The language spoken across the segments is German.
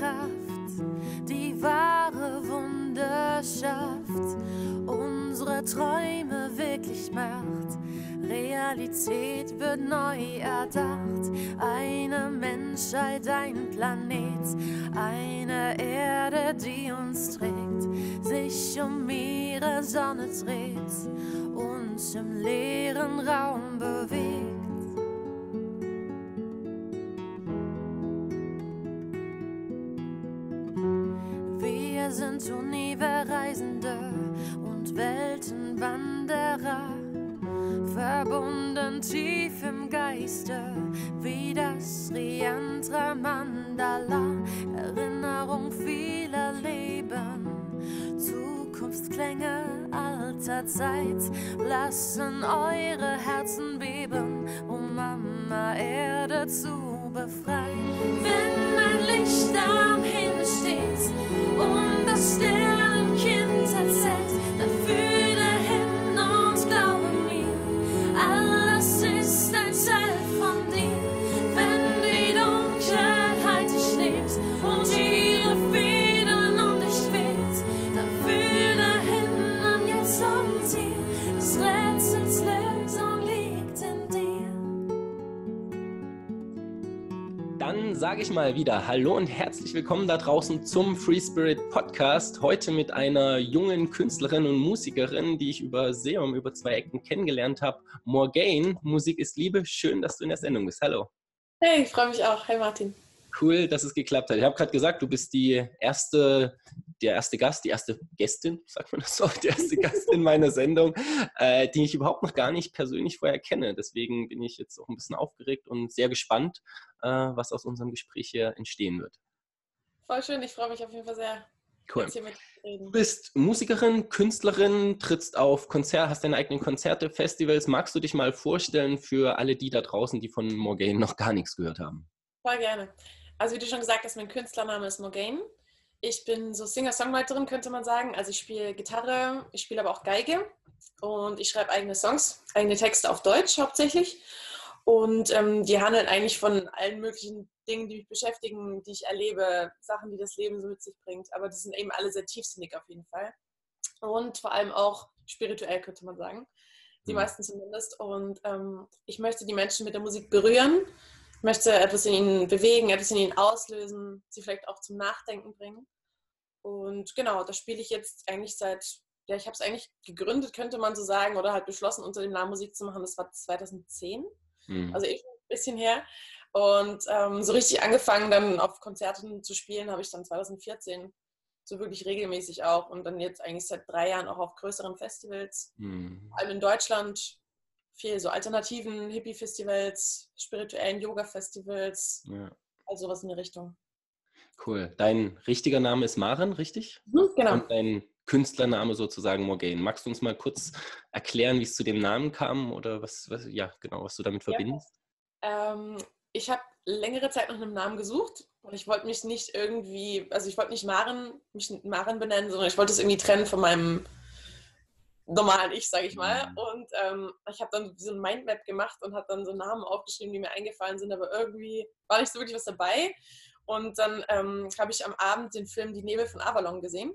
Kraft, die wahre Wunderschaft, unsere Träume wirklich macht. Realität wird neu erdacht. Eine Menschheit, ein Planet, eine Erde, die uns trägt, sich um ihre Sonne dreht, uns im leeren Raum bewegt. Tief im Geiste, wie das Riantra Mandala, Erinnerung vieler Leben, Zukunftsklänge alter Zeit, lassen eure Herzen beben, um Mama Erde zu sage ich mal wieder Hallo und herzlich willkommen da draußen zum Free Spirit Podcast. Heute mit einer jungen Künstlerin und Musikerin, die ich über Seum, über zwei Ecken kennengelernt habe. Morgaine, Musik ist Liebe. Schön, dass du in der Sendung bist. Hallo. Hey, ich freue mich auch. Hey Martin. Cool, dass es geklappt hat. Ich habe gerade gesagt, du bist die erste, der erste Gast, die erste Gästin, sagt man das so, die erste Gastin meiner Sendung, äh, die ich überhaupt noch gar nicht persönlich vorher kenne. Deswegen bin ich jetzt auch ein bisschen aufgeregt und sehr gespannt, äh, was aus unserem Gespräch hier entstehen wird. Voll schön, ich freue mich auf jeden Fall sehr, Cool. jetzt hier mit dir zu Du bist Musikerin, Künstlerin, trittst auf Konzert, hast deine eigenen Konzerte, Festivals. Magst du dich mal vorstellen für alle die da draußen, die von Morgaine noch gar nichts gehört haben? Voll gerne. Also wie du schon gesagt hast, mein Künstlername ist Morgaine. Ich bin so Singer-Songwriterin, könnte man sagen. Also ich spiele Gitarre, ich spiele aber auch Geige und ich schreibe eigene Songs, eigene Texte auf Deutsch hauptsächlich. Und ähm, die handeln eigentlich von allen möglichen Dingen, die mich beschäftigen, die ich erlebe, Sachen, die das Leben so mit sich bringt. Aber die sind eben alle sehr tiefsinnig auf jeden Fall. Und vor allem auch spirituell, könnte man sagen. Die Mhm. meisten zumindest. Und ähm, ich möchte die Menschen mit der Musik berühren, möchte etwas in ihnen bewegen, etwas in ihnen auslösen, sie vielleicht auch zum Nachdenken bringen. Und genau, das spiele ich jetzt eigentlich seit, ja, ich habe es eigentlich gegründet, könnte man so sagen, oder halt beschlossen, unter dem Namen Musik zu machen. Das war 2010 Hm. also eh schon ein bisschen her. Und ähm, so richtig angefangen dann auf Konzerten zu spielen, habe ich dann 2014 so wirklich regelmäßig auch und dann jetzt eigentlich seit drei Jahren auch auf größeren Festivals, Hm. vor allem in Deutschland, viel so alternativen Hippie-Festivals, spirituellen Yoga-Festivals, Ja. also sowas in die Richtung. Cool. Dein richtiger Name ist Maren, richtig? Genau. Und dein Künstlername sozusagen Morgaine. Magst du uns mal kurz erklären, wie es zu dem Namen kam oder was, was ja, genau, was du damit Ja. verbindest? Ähm, ich habe längere Zeit nach einem Namen gesucht und ich wollte mich nicht irgendwie, also ich wollte nicht Maren, mich Maren benennen, sondern ich wollte es irgendwie trennen von meinem normalen Ich, sage ich mal. Mhm. Und ähm, ich habe dann so ein Mindmap gemacht und habe dann so Namen aufgeschrieben, die mir eingefallen sind, aber irgendwie war nicht so wirklich was dabei. Und dann ähm, habe ich am Abend den Film Die Nebel von Avalon gesehen.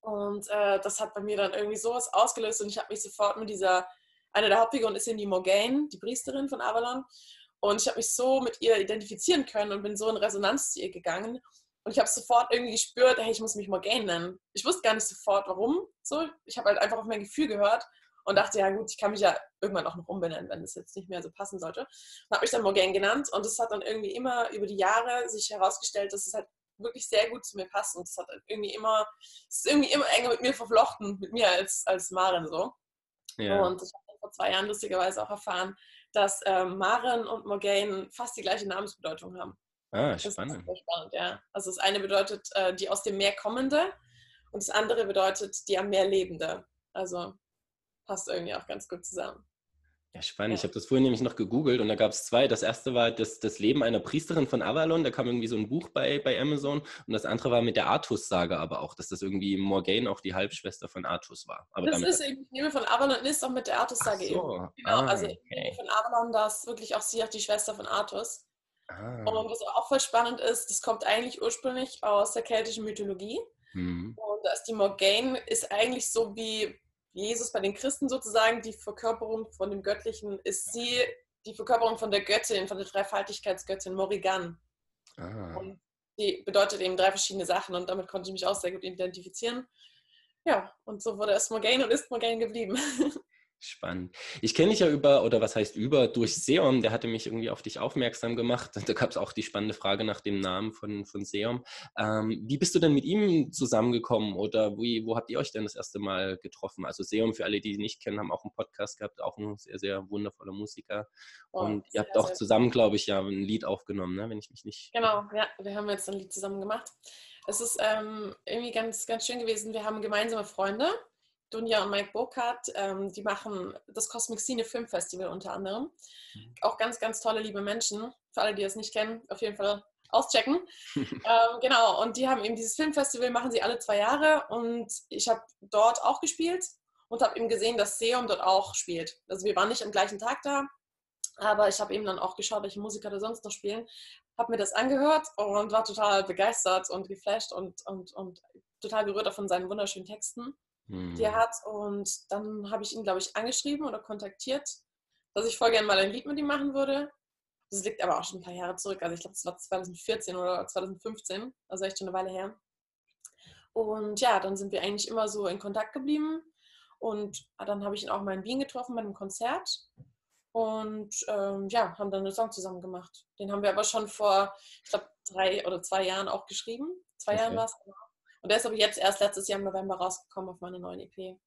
Und äh, das hat bei mir dann irgendwie sowas ausgelöst und ich habe mich sofort mit dieser, eine der Hauptfiguren ist Cindy Morgaine, die Priesterin von Avalon. Und ich habe mich so mit ihr identifizieren können und bin so in Resonanz zu ihr gegangen. Und ich habe sofort irgendwie gespürt, hey, ich muss mich Morgaine nennen. Ich wusste gar nicht sofort, warum. So, ich habe halt einfach auf mein Gefühl gehört und dachte, ja gut, ich kann mich ja irgendwann auch noch umbenennen, wenn das jetzt nicht mehr so passen sollte. Und habe mich dann Morgaine genannt und es hat dann irgendwie immer über die Jahre sich herausgestellt, dass es halt wirklich sehr gut zu mir passt und es hat irgendwie immer, es ist irgendwie immer enger mit mir verflochten, mit mir als, als Maren so. Ja. Und ich habe vor zwei Jahren lustigerweise auch erfahren, dass ähm, Maren und Morgaine fast die gleiche Namensbedeutung haben. Ah, Das ist spannend. spannend, ja. Also das eine bedeutet äh, die aus dem Meer kommende und das andere bedeutet die am Meer lebende. Also passt irgendwie auch ganz gut zusammen. Ja, spannend. Ja. Ich habe das vorhin nämlich noch gegoogelt und da gab es zwei. Das erste war das, das Leben einer Priesterin von Avalon. Da kam irgendwie so ein Buch bei, bei Amazon. Und das andere war mit der Artus-Sage aber auch, dass das irgendwie Morgaine auch die Halbschwester von Artus war. Aber das ist eben, Nebel von Avalon ist auch mit der Artus-Sage eben. so. Genau, Ah, also okay. Nebel von Avalon, da ist wirklich auch sie auch die Schwester von Artus. Ah. Und was auch voll spannend ist, das kommt eigentlich ursprünglich aus der keltischen Mythologie. Mhm. Und da ist die Morgane ist eigentlich so wie Jesus bei den Christen sozusagen, die Verkörperung von dem Göttlichen, ist sie die Verkörperung von der Göttin, von der Dreifaltigkeitsgöttin Morrigan. Ah. Und die bedeutet eben drei verschiedene Sachen und damit konnte ich mich auch sehr gut identifizieren. Ja, und so wurde es Morgane und ist Morgane geblieben. Spannend. Ich kenne dich ja über, oder was heißt über, durch Seom, der hatte mich irgendwie auf dich aufmerksam gemacht. Da gab es auch die spannende Frage nach dem Namen von, von Seom. Ähm, wie bist du denn mit ihm zusammengekommen oder wie, wo habt ihr euch denn das erste Mal getroffen? Also Seom, für alle, die ihn nicht kennen, haben auch einen Podcast gehabt, auch ein sehr, sehr wundervoller Musiker. Oh, Und ihr habt auch zusammen, glaube ich, ja ein Lied aufgenommen, ne? wenn ich mich nicht... Genau, ja, wir haben jetzt ein Lied zusammen gemacht. Es ist ähm, irgendwie ganz, ganz schön gewesen. Wir haben gemeinsame Freunde Dunja und Mike Burkhardt, ähm, die machen das Cosmic Scene Film Festival unter anderem. Mhm. Auch ganz, ganz tolle, liebe Menschen. Für alle, die es nicht kennen, auf jeden Fall auschecken. ähm, genau, und die haben eben dieses Filmfestival, machen sie alle zwei Jahre und ich habe dort auch gespielt und habe eben gesehen, dass Seum dort auch spielt. Also wir waren nicht am gleichen Tag da, aber ich habe eben dann auch geschaut, welche Musiker da sonst noch spielen, habe mir das angehört und war total begeistert und geflasht und, und, und total berührt von seinen wunderschönen Texten hm. die er hat. Und dann habe ich ihn, glaube ich, angeschrieben oder kontaktiert, dass ich voll gerne mal ein Lied mit ihm machen würde. Das liegt aber auch schon ein paar Jahre zurück. Also ich glaube, es war 2014 oder 2015, also echt schon eine Weile her. Und ja, dann sind wir eigentlich immer so in Kontakt geblieben. Und dann habe ich ihn auch mal in Wien getroffen bei einem Konzert. Und ähm, ja, haben dann einen Song zusammen gemacht. Den haben wir aber schon vor, ich glaube, drei oder zwei Jahren auch geschrieben. Zwei okay. Jahren war es. Und der ist aber jetzt erst letztes Jahr im November rausgekommen auf meiner neuen EP.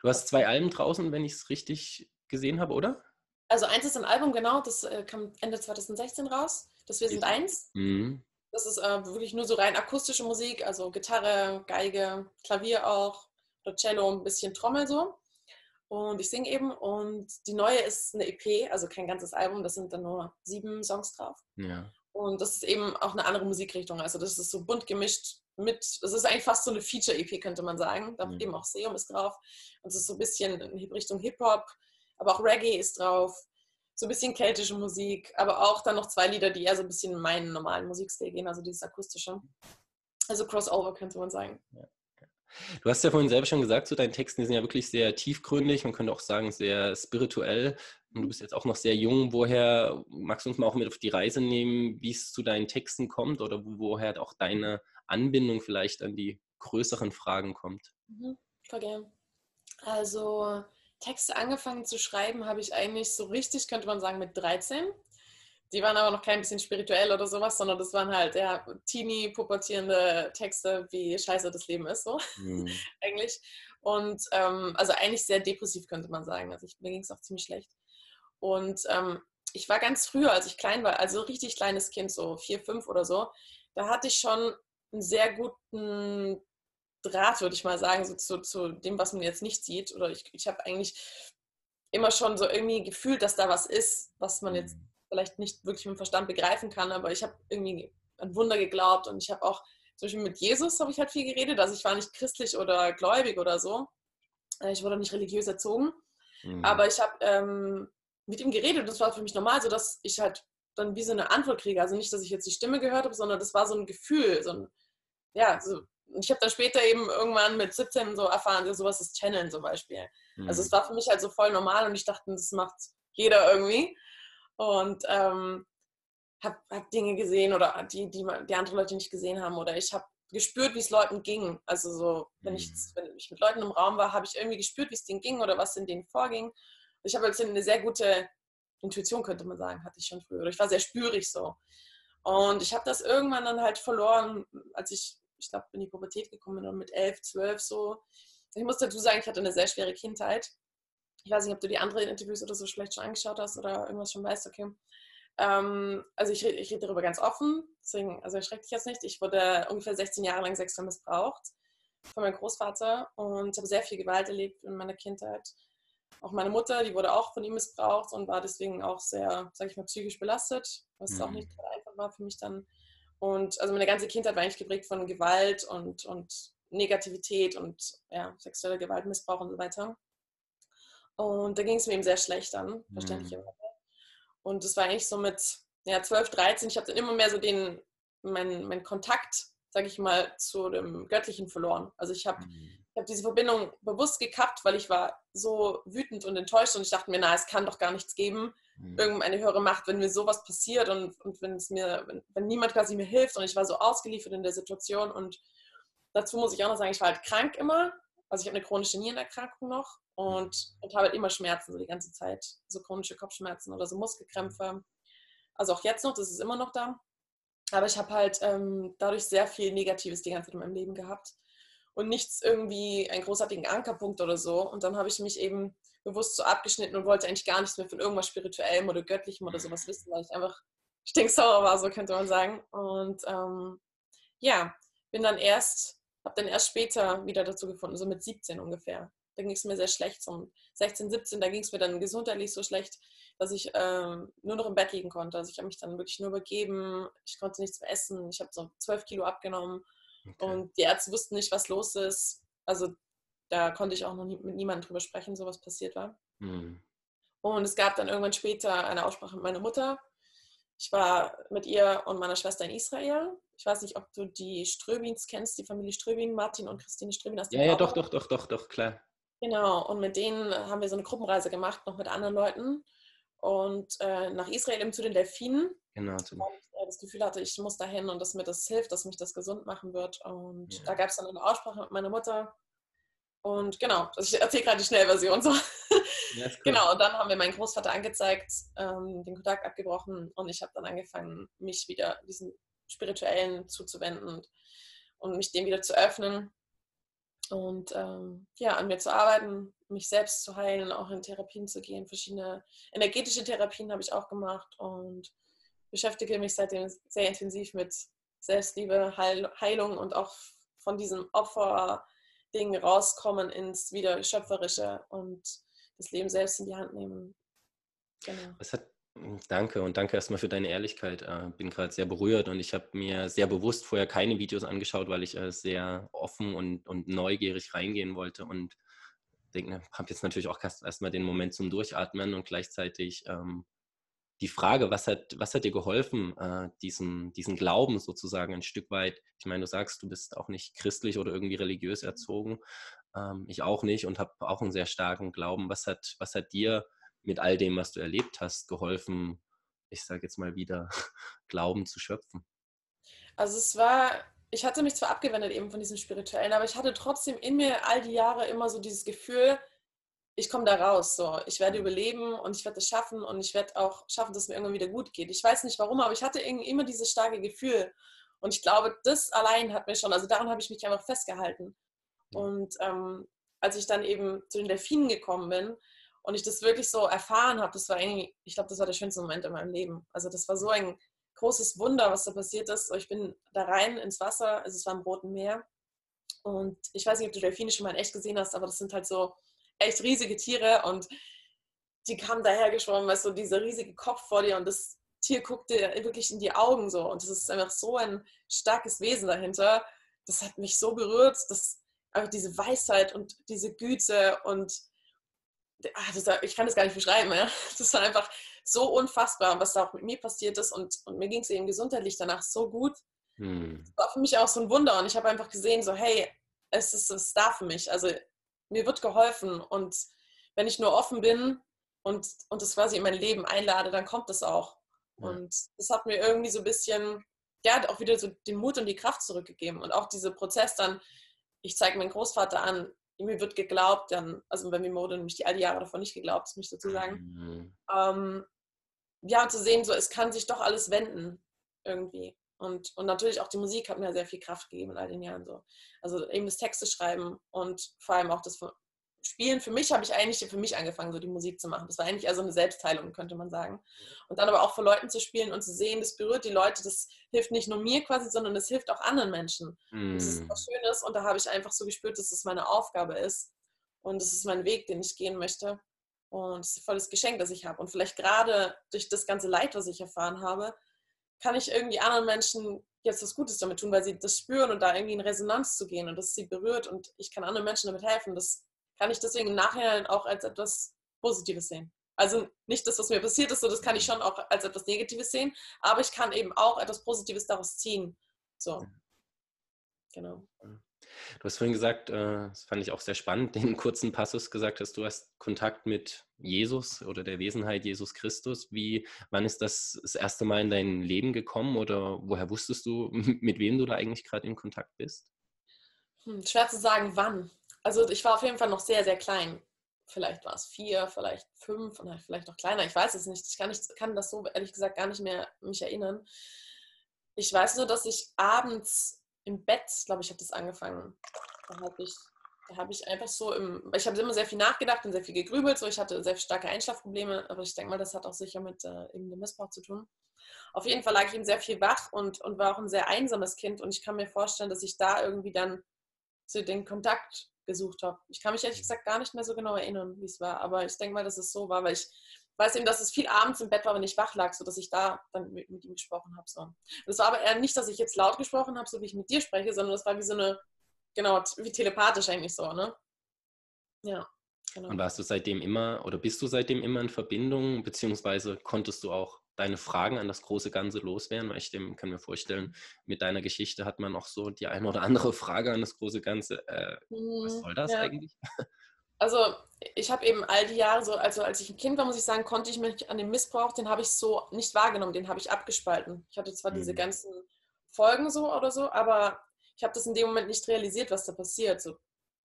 Du hast zwei Alben draußen, wenn ich es richtig gesehen habe, oder? Also eins ist ein Album, genau, das äh, kam Ende 2016 raus. Das Wir sind eins. Mhm. Das ist äh, wirklich nur so rein akustische Musik, also Gitarre, Geige, Klavier auch, oder Cello, ein bisschen Trommel so. Und ich singe eben. Und die neue ist eine EP, also kein ganzes Album, das sind dann nur sieben Songs drauf. Ja. Und das ist eben auch eine andere Musikrichtung. Also das ist so bunt gemischt mit, es ist eigentlich fast so eine Feature-EP, könnte man sagen. Da mhm. eben auch Seum ist drauf. Und es ist so ein bisschen in Richtung Hip-Hop, aber auch Reggae ist drauf. So ein bisschen keltische Musik, aber auch dann noch zwei Lieder, die eher so ein bisschen in meinen normalen Musikstil gehen, also dieses akustische. Also Crossover könnte man sagen. Ja. Du hast ja vorhin selber schon gesagt, so deine Texte sind ja wirklich sehr tiefgründig, man könnte auch sagen sehr spirituell. Und du bist jetzt auch noch sehr jung. Woher magst du uns mal auch mit auf die Reise nehmen, wie es zu deinen Texten kommt oder woher auch deine Anbindung vielleicht an die größeren Fragen kommt? Mhm, voll gern. Also Texte angefangen zu schreiben habe ich eigentlich so richtig, könnte man sagen, mit 13. Die waren aber noch kein bisschen spirituell oder sowas, sondern das waren halt ja teeny pubertierende Texte, wie scheiße das Leben ist, so mhm. eigentlich. Und ähm, also eigentlich sehr depressiv, könnte man sagen. Also ich, mir ging es auch ziemlich schlecht. Und ähm, ich war ganz früher, als ich klein war, also richtig kleines Kind, so vier, fünf oder so, da hatte ich schon einen sehr guten Draht, würde ich mal sagen, so zu, zu dem, was man jetzt nicht sieht. Oder ich, ich habe eigentlich immer schon so irgendwie gefühlt, dass da was ist, was man jetzt mhm. Vielleicht nicht wirklich mit dem Verstand begreifen kann, aber ich habe irgendwie an Wunder geglaubt und ich habe auch, zum Beispiel mit Jesus habe ich halt viel geredet, also ich war nicht christlich oder gläubig oder so. Äh, ich wurde nicht religiös erzogen, mhm. aber ich habe ähm, mit ihm geredet und das war für mich normal, so dass ich halt dann wie so eine Antwort kriege. Also nicht, dass ich jetzt die Stimme gehört habe, sondern das war so ein Gefühl, so ein, ja, so, ich habe dann später eben irgendwann mit 17 so erfahren, so sowas ist Channeln zum Beispiel. Mhm. Also es war für mich halt so voll normal und ich dachte, das macht jeder irgendwie. Und ähm, habe hab Dinge gesehen oder die, die, die andere Leute nicht gesehen haben. Oder ich habe gespürt, wie es Leuten ging. Also so, wenn, ich, mhm. wenn ich mit Leuten im Raum war, habe ich irgendwie gespürt, wie es denen ging oder was in denen vorging. Ich habe jetzt eine sehr gute Intuition, könnte man sagen, hatte ich schon früher. Ich war sehr spürig so. Und ich habe das irgendwann dann halt verloren, als ich, ich glaube, in die Pubertät gekommen bin, mit elf, zwölf so. Ich muss dazu sagen, ich hatte eine sehr schwere Kindheit. Ich weiß nicht, ob du die anderen Interviews oder so vielleicht schon angeschaut hast oder irgendwas schon weißt, okay. Ähm, also ich, ich rede darüber ganz offen, deswegen, also erschreckt dich jetzt nicht. Ich wurde ungefähr 16 Jahre lang sexuell missbraucht von meinem Großvater und habe sehr viel Gewalt erlebt in meiner Kindheit. Auch meine Mutter, die wurde auch von ihm missbraucht und war deswegen auch sehr, sag ich mal, psychisch belastet, was mhm. auch nicht einfach war für mich dann. Und also meine ganze Kindheit war eigentlich geprägt von Gewalt und, und Negativität und ja, sexueller Gewalt, Missbrauch und so weiter. Und da ging es mir eben sehr schlecht an, verständlicherweise. Mhm. Und das war eigentlich so mit ja, 12, 13, ich habe dann immer mehr so den, mein, mein Kontakt, sage ich mal, zu dem Göttlichen verloren. Also ich habe mhm. hab diese Verbindung bewusst gekappt, weil ich war so wütend und enttäuscht und ich dachte mir, na, es kann doch gar nichts geben, mhm. irgendeine höhere Macht, wenn mir sowas passiert und, und wenn es mir, wenn, wenn niemand quasi mir hilft und ich war so ausgeliefert in der Situation und dazu muss ich auch noch sagen, ich war halt krank immer. Also ich habe eine chronische Nierenerkrankung noch und, und habe halt immer Schmerzen so die ganze Zeit. So chronische Kopfschmerzen oder so Muskelkrämpfe. Also auch jetzt noch, das ist immer noch da. Aber ich habe halt ähm, dadurch sehr viel Negatives die ganze Zeit in meinem Leben gehabt. Und nichts irgendwie einen großartigen Ankerpunkt oder so. Und dann habe ich mich eben bewusst so abgeschnitten und wollte eigentlich gar nichts mehr von irgendwas Spirituellem oder Göttlichem oder sowas wissen, weil ich einfach stinksauer war, so könnte man sagen. Und ähm, ja, bin dann erst, habe dann erst später wieder dazu gefunden, so mit 17 ungefähr. Da ging es mir sehr schlecht, so 16, 17, da ging es mir dann gesundheitlich so schlecht, dass ich ähm, nur noch im Bett liegen konnte. Also ich habe mich dann wirklich nur übergeben, ich konnte nichts mehr essen, ich habe so 12 Kilo abgenommen okay. und die Ärzte wussten nicht, was los ist. Also da konnte ich auch noch nie, mit niemandem drüber sprechen, so was passiert war. Mhm. Und es gab dann irgendwann später eine Aussprache mit meiner Mutter. Ich war mit ihr und meiner Schwester in Israel ich weiß nicht, ob du die Ströbins kennst, die Familie Ströbin, Martin und Christine Ströbin. Aus ja, ja, doch, doch, doch, doch, doch, klar. Genau, und mit denen haben wir so eine Gruppenreise gemacht, noch mit anderen Leuten. Und äh, nach Israel eben zu den Delfinen. Genau. Weil ich das Gefühl hatte, ich muss dahin und dass mir das hilft, dass mich das gesund machen wird. Und ja. da gab es dann eine Aussprache mit meiner Mutter. Und genau, ich erzähle gerade die Schnellversion so. Ja, genau, und dann haben wir meinen Großvater angezeigt, ähm, den Kontakt abgebrochen und ich habe dann angefangen, mich wieder diesen Spirituellen zuzuwenden und, und mich dem wieder zu öffnen und ähm, ja, an mir zu arbeiten, mich selbst zu heilen, auch in Therapien zu gehen. Verschiedene energetische Therapien habe ich auch gemacht und beschäftige mich seitdem sehr intensiv mit Selbstliebe, Heil Heilung und auch von diesem Opferding rauskommen ins wieder Schöpferische und das Leben selbst in die Hand nehmen. Genau. Hat Danke und danke erstmal für deine Ehrlichkeit. Äh, bin gerade sehr berührt und ich habe mir sehr bewusst vorher keine Videos angeschaut, weil ich äh, sehr offen und, und neugierig reingehen wollte und denke, habe jetzt natürlich auch erstmal den Moment zum Durchatmen und gleichzeitig ähm, die Frage, was hat, was hat dir geholfen, äh, diesen, diesen Glauben sozusagen ein Stück weit? Ich meine, du sagst, du bist auch nicht christlich oder irgendwie religiös erzogen. Ähm, ich auch nicht und habe auch einen sehr starken Glauben. Was hat, was hat dir mit all dem, was du erlebt hast, geholfen, ich sage jetzt mal wieder, Glauben zu schöpfen? Also es war, ich hatte mich zwar abgewendet eben von diesem Spirituellen, aber ich hatte trotzdem in mir all die Jahre immer so dieses Gefühl, ich komme da raus, so, ich werde mhm. überleben und ich werde es schaffen und ich werde auch schaffen, dass es mir irgendwann wieder gut geht. Ich weiß nicht warum, aber ich hatte immer dieses starke Gefühl und ich glaube, das allein hat mir schon, also daran habe ich mich einfach festgehalten. Und ähm, als ich dann eben zu den Delfinen gekommen bin, und ich das wirklich so erfahren habe, das war irgendwie, ich glaube, das war der schönste Moment in meinem Leben. Also das war so ein großes Wunder, was da passiert ist. Ich bin da rein ins Wasser, also es war im Roten Meer. Und ich weiß nicht, ob du Delfine schon mal in echt gesehen hast, aber das sind halt so echt riesige Tiere und die kamen daher geschwommen, weißt du, dieser riesige Kopf vor dir und das Tier guckte wirklich in die Augen so und das ist einfach so ein starkes Wesen dahinter. Das hat mich so berührt, dass einfach diese Weisheit und diese Güte und ach, das, ich kann das gar nicht beschreiben. Ja? Das war einfach so unfassbar, was da auch mit mir passiert ist. Und, und mir ging es eben gesundheitlich danach so gut. Hm. Das war für mich auch so ein Wunder. Und ich habe einfach gesehen, so, hey, es ist, es da für mich. Also mir wird geholfen. Und wenn ich nur offen bin und, und das quasi in mein Leben einlade, dann kommt das auch. Ja. Und das hat mir irgendwie so ein bisschen, ja, auch wieder so den Mut und die Kraft zurückgegeben. Und auch dieser Prozess dann, ich zeige meinen Großvater an, mir wird geglaubt, dann, also bei mir wurde nämlich die all die Jahre davon nicht geglaubt, muss ich dazu sagen. Mhm. Ähm, ja, zu sehen, so es kann sich doch alles wenden irgendwie. Und, und natürlich auch die Musik hat mir sehr viel Kraft gegeben in all den Jahren so. Also eben das Texte schreiben und vor allem auch das Spielen, für mich habe ich eigentlich für mich angefangen, so die Musik zu machen. Das war eigentlich eher so eine Selbstheilung, könnte man sagen. Und dann aber auch vor Leuten zu spielen und zu sehen, das berührt die Leute, das hilft nicht nur mir quasi, sondern das hilft auch anderen Menschen. Mm. Das ist was Schönes und da habe ich einfach so gespürt, dass das meine Aufgabe ist und das ist mein Weg, den ich gehen möchte. Und es ist ein volles Geschenk, das ich habe. Und vielleicht gerade durch das ganze Leid, was ich erfahren habe, kann ich irgendwie anderen Menschen jetzt was Gutes damit tun, weil sie das spüren und da irgendwie in Resonanz zu gehen und das sie berührt und ich kann anderen Menschen damit helfen. Das kann ich deswegen im Nachhinein auch als etwas Positives sehen. Also nicht das, was mir passiert ist, so das kann ich schon auch als etwas Negatives sehen, aber ich kann eben auch etwas Positives daraus ziehen. So. Genau. Du hast vorhin gesagt, äh, das fand ich auch sehr spannend, den kurzen Passus gesagt hast, du hast Kontakt mit Jesus oder der Wesenheit Jesus Christus. Wie, wann ist das das erste Mal in dein Leben gekommen oder woher wusstest du, mit wem du da eigentlich gerade in Kontakt bist? Hm, schwer zu sagen, wann. Also ich war auf jeden Fall noch sehr, sehr klein. Vielleicht war es vier, vielleicht fünf, vielleicht noch kleiner. Ich weiß es nicht. Ich kann, nicht, kann das so ehrlich gesagt gar nicht mehr mich erinnern. Ich weiß nur, dass ich abends im Bett, glaube ich, hat das angefangen. Da habe ich, hab ich einfach so im, ich habe immer sehr viel nachgedacht und sehr viel gegrübelt. So, ich hatte sehr starke Einschlafprobleme, aber ich denke mal, das hat auch sicher mit äh, dem Missbrauch zu tun. Auf jeden Fall lag ich eben sehr viel wach und, und war auch ein sehr einsames Kind und ich kann mir vorstellen, dass ich da irgendwie dann so den Kontakt gesucht habe. Ich kann mich ehrlich gesagt gar nicht mehr so genau erinnern, wie es war, aber ich denke mal, dass es so war, weil ich weiß eben, dass es viel abends im Bett war, wenn ich wach lag, sodass ich da dann mit, mit ihm gesprochen habe. So. Das war aber eher nicht, dass ich jetzt laut gesprochen habe, so wie ich mit dir spreche, sondern das war wie so eine, genau, wie telepathisch eigentlich so, ne? Ja. Genau. Und warst du seitdem immer oder bist du seitdem immer in Verbindung, beziehungsweise konntest du auch deine Fragen an das große Ganze loswerden? Weil ich dem, kann mir vorstellen, mit deiner Geschichte hat man auch so die eine oder andere Frage an das große Ganze. Äh, was mhm, soll das ja. eigentlich? Also ich habe eben all die Jahre so, also als ich ein Kind war, muss ich sagen, konnte ich mich an den Missbrauch, den habe ich so nicht wahrgenommen, den habe ich abgespalten. Ich hatte zwar mhm. diese ganzen Folgen so oder so, aber ich habe das in dem Moment nicht realisiert, was da passiert. So,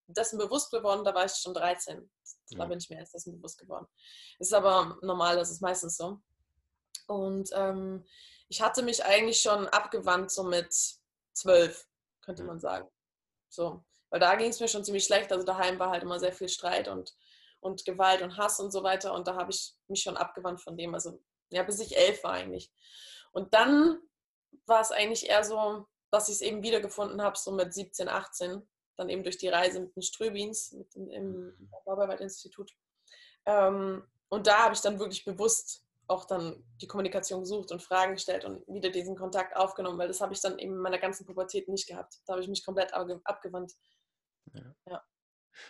dessen bewusst geworden, da war ich schon 13. Da bin ich mir erst dessen bewusst geworden. Ist aber normal, das ist meistens so. Und ähm, ich hatte mich eigentlich schon abgewandt, so mit zwölf, könnte man sagen. So. Weil da ging es mir schon ziemlich schlecht. Also daheim war halt immer sehr viel Streit und, und Gewalt und Hass und so weiter. Und da habe ich mich schon abgewandt von dem. Also ja, bis ich elf war eigentlich. Und dann war es eigentlich eher so, dass ich es eben wiedergefunden habe, so mit 17, 18. Dann eben durch die Reise mit den Ströbins, mit dem, im Bauarbeit-Institut. Ähm, und da habe ich dann wirklich bewusst auch dann die Kommunikation gesucht und Fragen gestellt und wieder diesen Kontakt aufgenommen, weil das habe ich dann eben in meiner ganzen Pubertät nicht gehabt. Da habe ich mich komplett abgewandt. Ja. ja.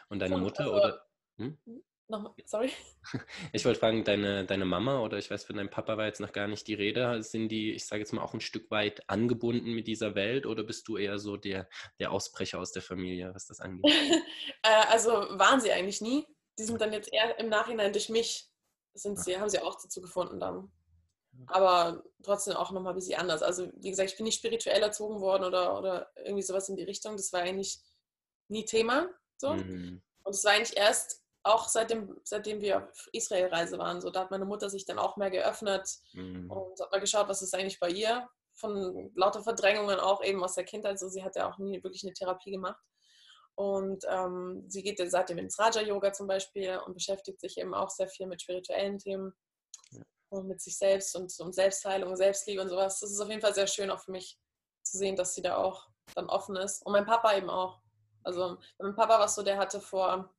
Und deine und, Mutter also, oder? Hm? hm? Nochmal, sorry. Ich wollte fragen, deine, deine Mama oder ich weiß, von deinem Papa war jetzt noch gar nicht die Rede. Sind die, ich sage jetzt mal, auch ein Stück weit angebunden mit dieser Welt oder bist du eher so der, der Ausbrecher aus der Familie, was das angeht? Äh, also waren sie eigentlich nie. Die sind dann jetzt eher im Nachhinein durch mich sind sie, haben sie auch dazu gefunden dann. Aber trotzdem auch nochmal ein bisschen anders. Also, wie gesagt, ich bin nicht spirituell erzogen worden oder, oder irgendwie sowas in die Richtung. Das war eigentlich nie Thema. So. Mhm. Und es war eigentlich erst auch seitdem, seitdem wir auf Israel-Reise waren. So, da hat meine Mutter sich dann auch mehr geöffnet mhm. und hat mal geschaut, was ist eigentlich bei ihr. Von lauter Verdrängungen auch eben aus der Kindheit. So, sie hat ja auch nie wirklich eine Therapie gemacht. Und ähm, sie geht seitdem ins Raja-Yoga zum Beispiel und beschäftigt sich eben auch sehr viel mit spirituellen Themen ja. und mit sich selbst und um Selbstheilung, Selbstliebe und sowas. Das ist auf jeden Fall sehr schön auch für mich zu sehen, dass sie da auch dann offen ist. Und mein Papa eben auch. Also mein Papa war so, der hatte vor,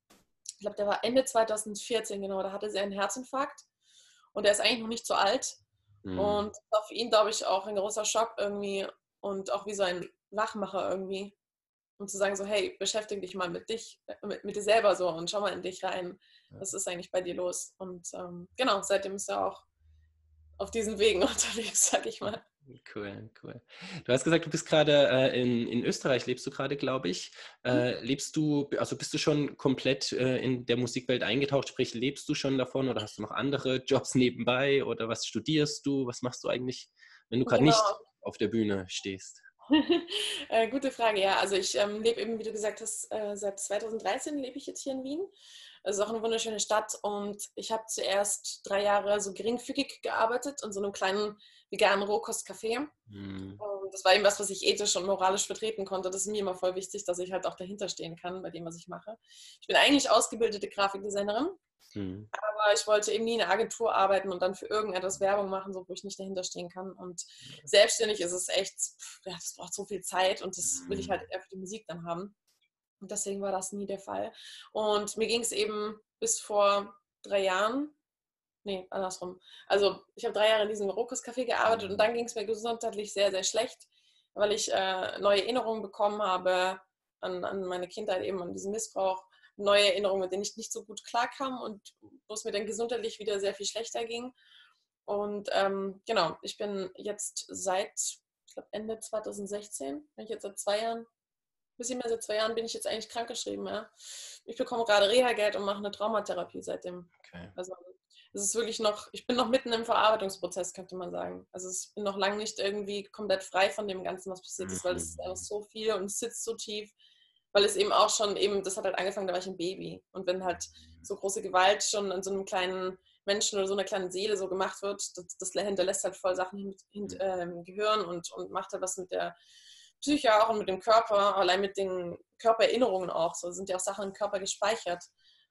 ich glaube, der war Ende 2014, genau, da hatte sie einen Herzinfarkt und der ist eigentlich noch nicht so alt. Mhm. Und das war für ihn, glaube ich, auch ein großer Schock irgendwie und auch wie so ein Wachmacher irgendwie um zu sagen, so, hey, beschäftige dich mal mit dich, mit, mit dir selber so und schau mal in dich rein. Was ist eigentlich bei dir los? Und ähm, genau, seitdem ist er auch auf diesen Wegen unterwegs, sag ich mal. Cool, cool. Du hast gesagt, du bist gerade äh, in, in Österreich, lebst du gerade, glaube ich. Äh, mhm. lebst du, also bist du schon komplett äh, in der Musikwelt eingetaucht, sprich, lebst du schon davon oder hast du noch andere Jobs nebenbei oder was studierst du? Was machst du eigentlich, wenn du gerade genau. nicht auf der Bühne stehst? äh, gute Frage, ja. Also ich ähm, lebe eben, wie du gesagt hast, äh, seit 2013 lebe ich jetzt hier in Wien. Es ist auch eine wunderschöne Stadt und ich habe zuerst drei Jahre so geringfügig gearbeitet in so einem kleinen veganen Rohkostcafé. Mhm. Das war eben was, was ich ethisch und moralisch vertreten konnte. Das ist mir immer voll wichtig, dass ich halt auch dahinter stehen kann bei dem, was ich mache. Ich bin eigentlich ausgebildete Grafikdesignerin, Mhm. Aber ich wollte eben nie in einer Agentur arbeiten und dann für irgendetwas Werbung machen, so, wo ich nicht dahinter stehen kann. Und selbstständig ist es echt, ja, das braucht so viel Zeit und das will ich halt eher für die Musik dann haben. Und deswegen war das nie der Fall. Und mir ging es eben bis vor drei Jahren, nee, andersrum. Also ich habe drei Jahre in diesem Rohkostcafé gearbeitet und dann ging es mir gesundheitlich sehr, sehr schlecht, weil ich äh, neue Erinnerungen bekommen habe an, an meine Kindheit, eben an diesen Missbrauch neue Erinnerungen, mit denen ich nicht so gut klarkam und wo es mir dann gesundheitlich wieder sehr viel schlechter ging. Und ähm, genau, ich bin jetzt seit, ich glaube, Ende 2016, bin ich jetzt seit zwei Jahren, bisschen mehr seit zwei Jahren bin ich jetzt eigentlich krankgeschrieben. Ja. Ich bekomme gerade Reha-Geld und mache eine Traumatherapie seitdem. Okay. Also es ist wirklich noch, ich bin noch mitten im Verarbeitungsprozess, könnte man sagen. Also ich bin noch lange nicht irgendwie komplett frei von dem Ganzen, was passiert ist, weil es ist einfach mhm. so viel und es sitzt so tief, weil es eben auch schon eben, das hat halt angefangen, da war ich ein Baby. Und wenn halt so große Gewalt schon an so einem kleinen Menschen oder so einer kleinen Seele so gemacht wird, das, das hinterlässt halt voll Sachen im mhm. ähm, Gehirn und, und macht halt was mit der Psyche auch und mit dem Körper, allein mit den Körpererinnerungen auch. So sind ja auch Sachen im Körper gespeichert.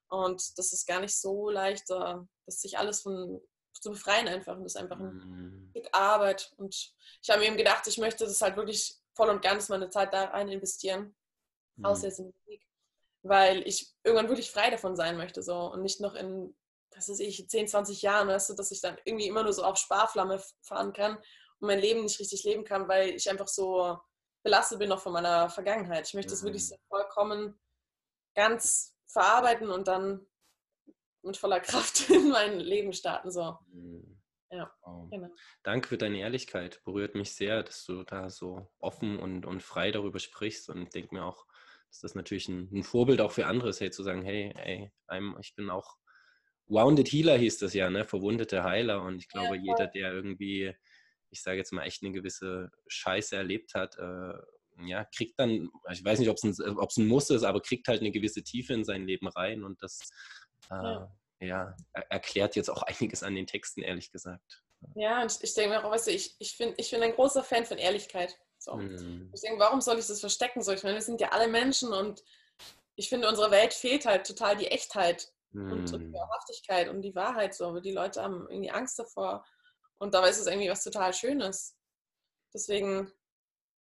Und das ist gar nicht so leicht, das sich alles von zu befreien einfach. Und das ist einfach ein mhm. Stück Arbeit. Und ich habe mir eben gedacht, ich möchte das halt wirklich voll und ganz meine Zeit da rein investieren. Mhm. Außer jetzt in Musik. Weil ich irgendwann wirklich frei davon sein möchte. So. Und nicht noch in, was weiß ich, 10, 20 Jahren, weißt du, dass ich dann irgendwie immer nur so auf Sparflamme fahren kann und mein Leben nicht richtig leben kann, weil ich einfach so belastet bin noch von meiner Vergangenheit. Ich möchte mhm. wirklich so vollkommen ganz verarbeiten und dann mit voller Kraft in mein Leben starten. So. Mhm. Ja, wow. genau. Danke für deine Ehrlichkeit. Berührt mich sehr, dass du da so offen und, und frei darüber sprichst. Und ich denke mir auch, dass das natürlich ein, ein, Vorbild auch für andere ist, hey, zu sagen, hey, ey, ich bin auch Wounded Healer hieß das ja, ne? Verwundete Heiler. Und ich glaube, ja, jeder, der irgendwie, ich sage jetzt mal, echt eine gewisse Scheiße erlebt hat, äh, ja, kriegt dann, ich weiß nicht, ob es ein, ein Muss ist, aber kriegt halt eine gewisse Tiefe in sein Leben rein und das äh, ja. ja. erklärt jetzt auch einiges an den Texten, ehrlich gesagt. Ja, und ich denke mir auch, weißt du, ich, ich, find, ich bin ein großer Fan von Ehrlichkeit. So. Mhm. Ich denke, warum soll ich das verstecken? So, ich meine, wir sind ja alle Menschen und ich finde, unserer Welt fehlt halt total die Echtheit mhm. und, und die Wahrhaftigkeit und die Wahrheit. So. Die Leute haben irgendwie Angst davor. Und dabei ist es irgendwie was total Schönes. Deswegen,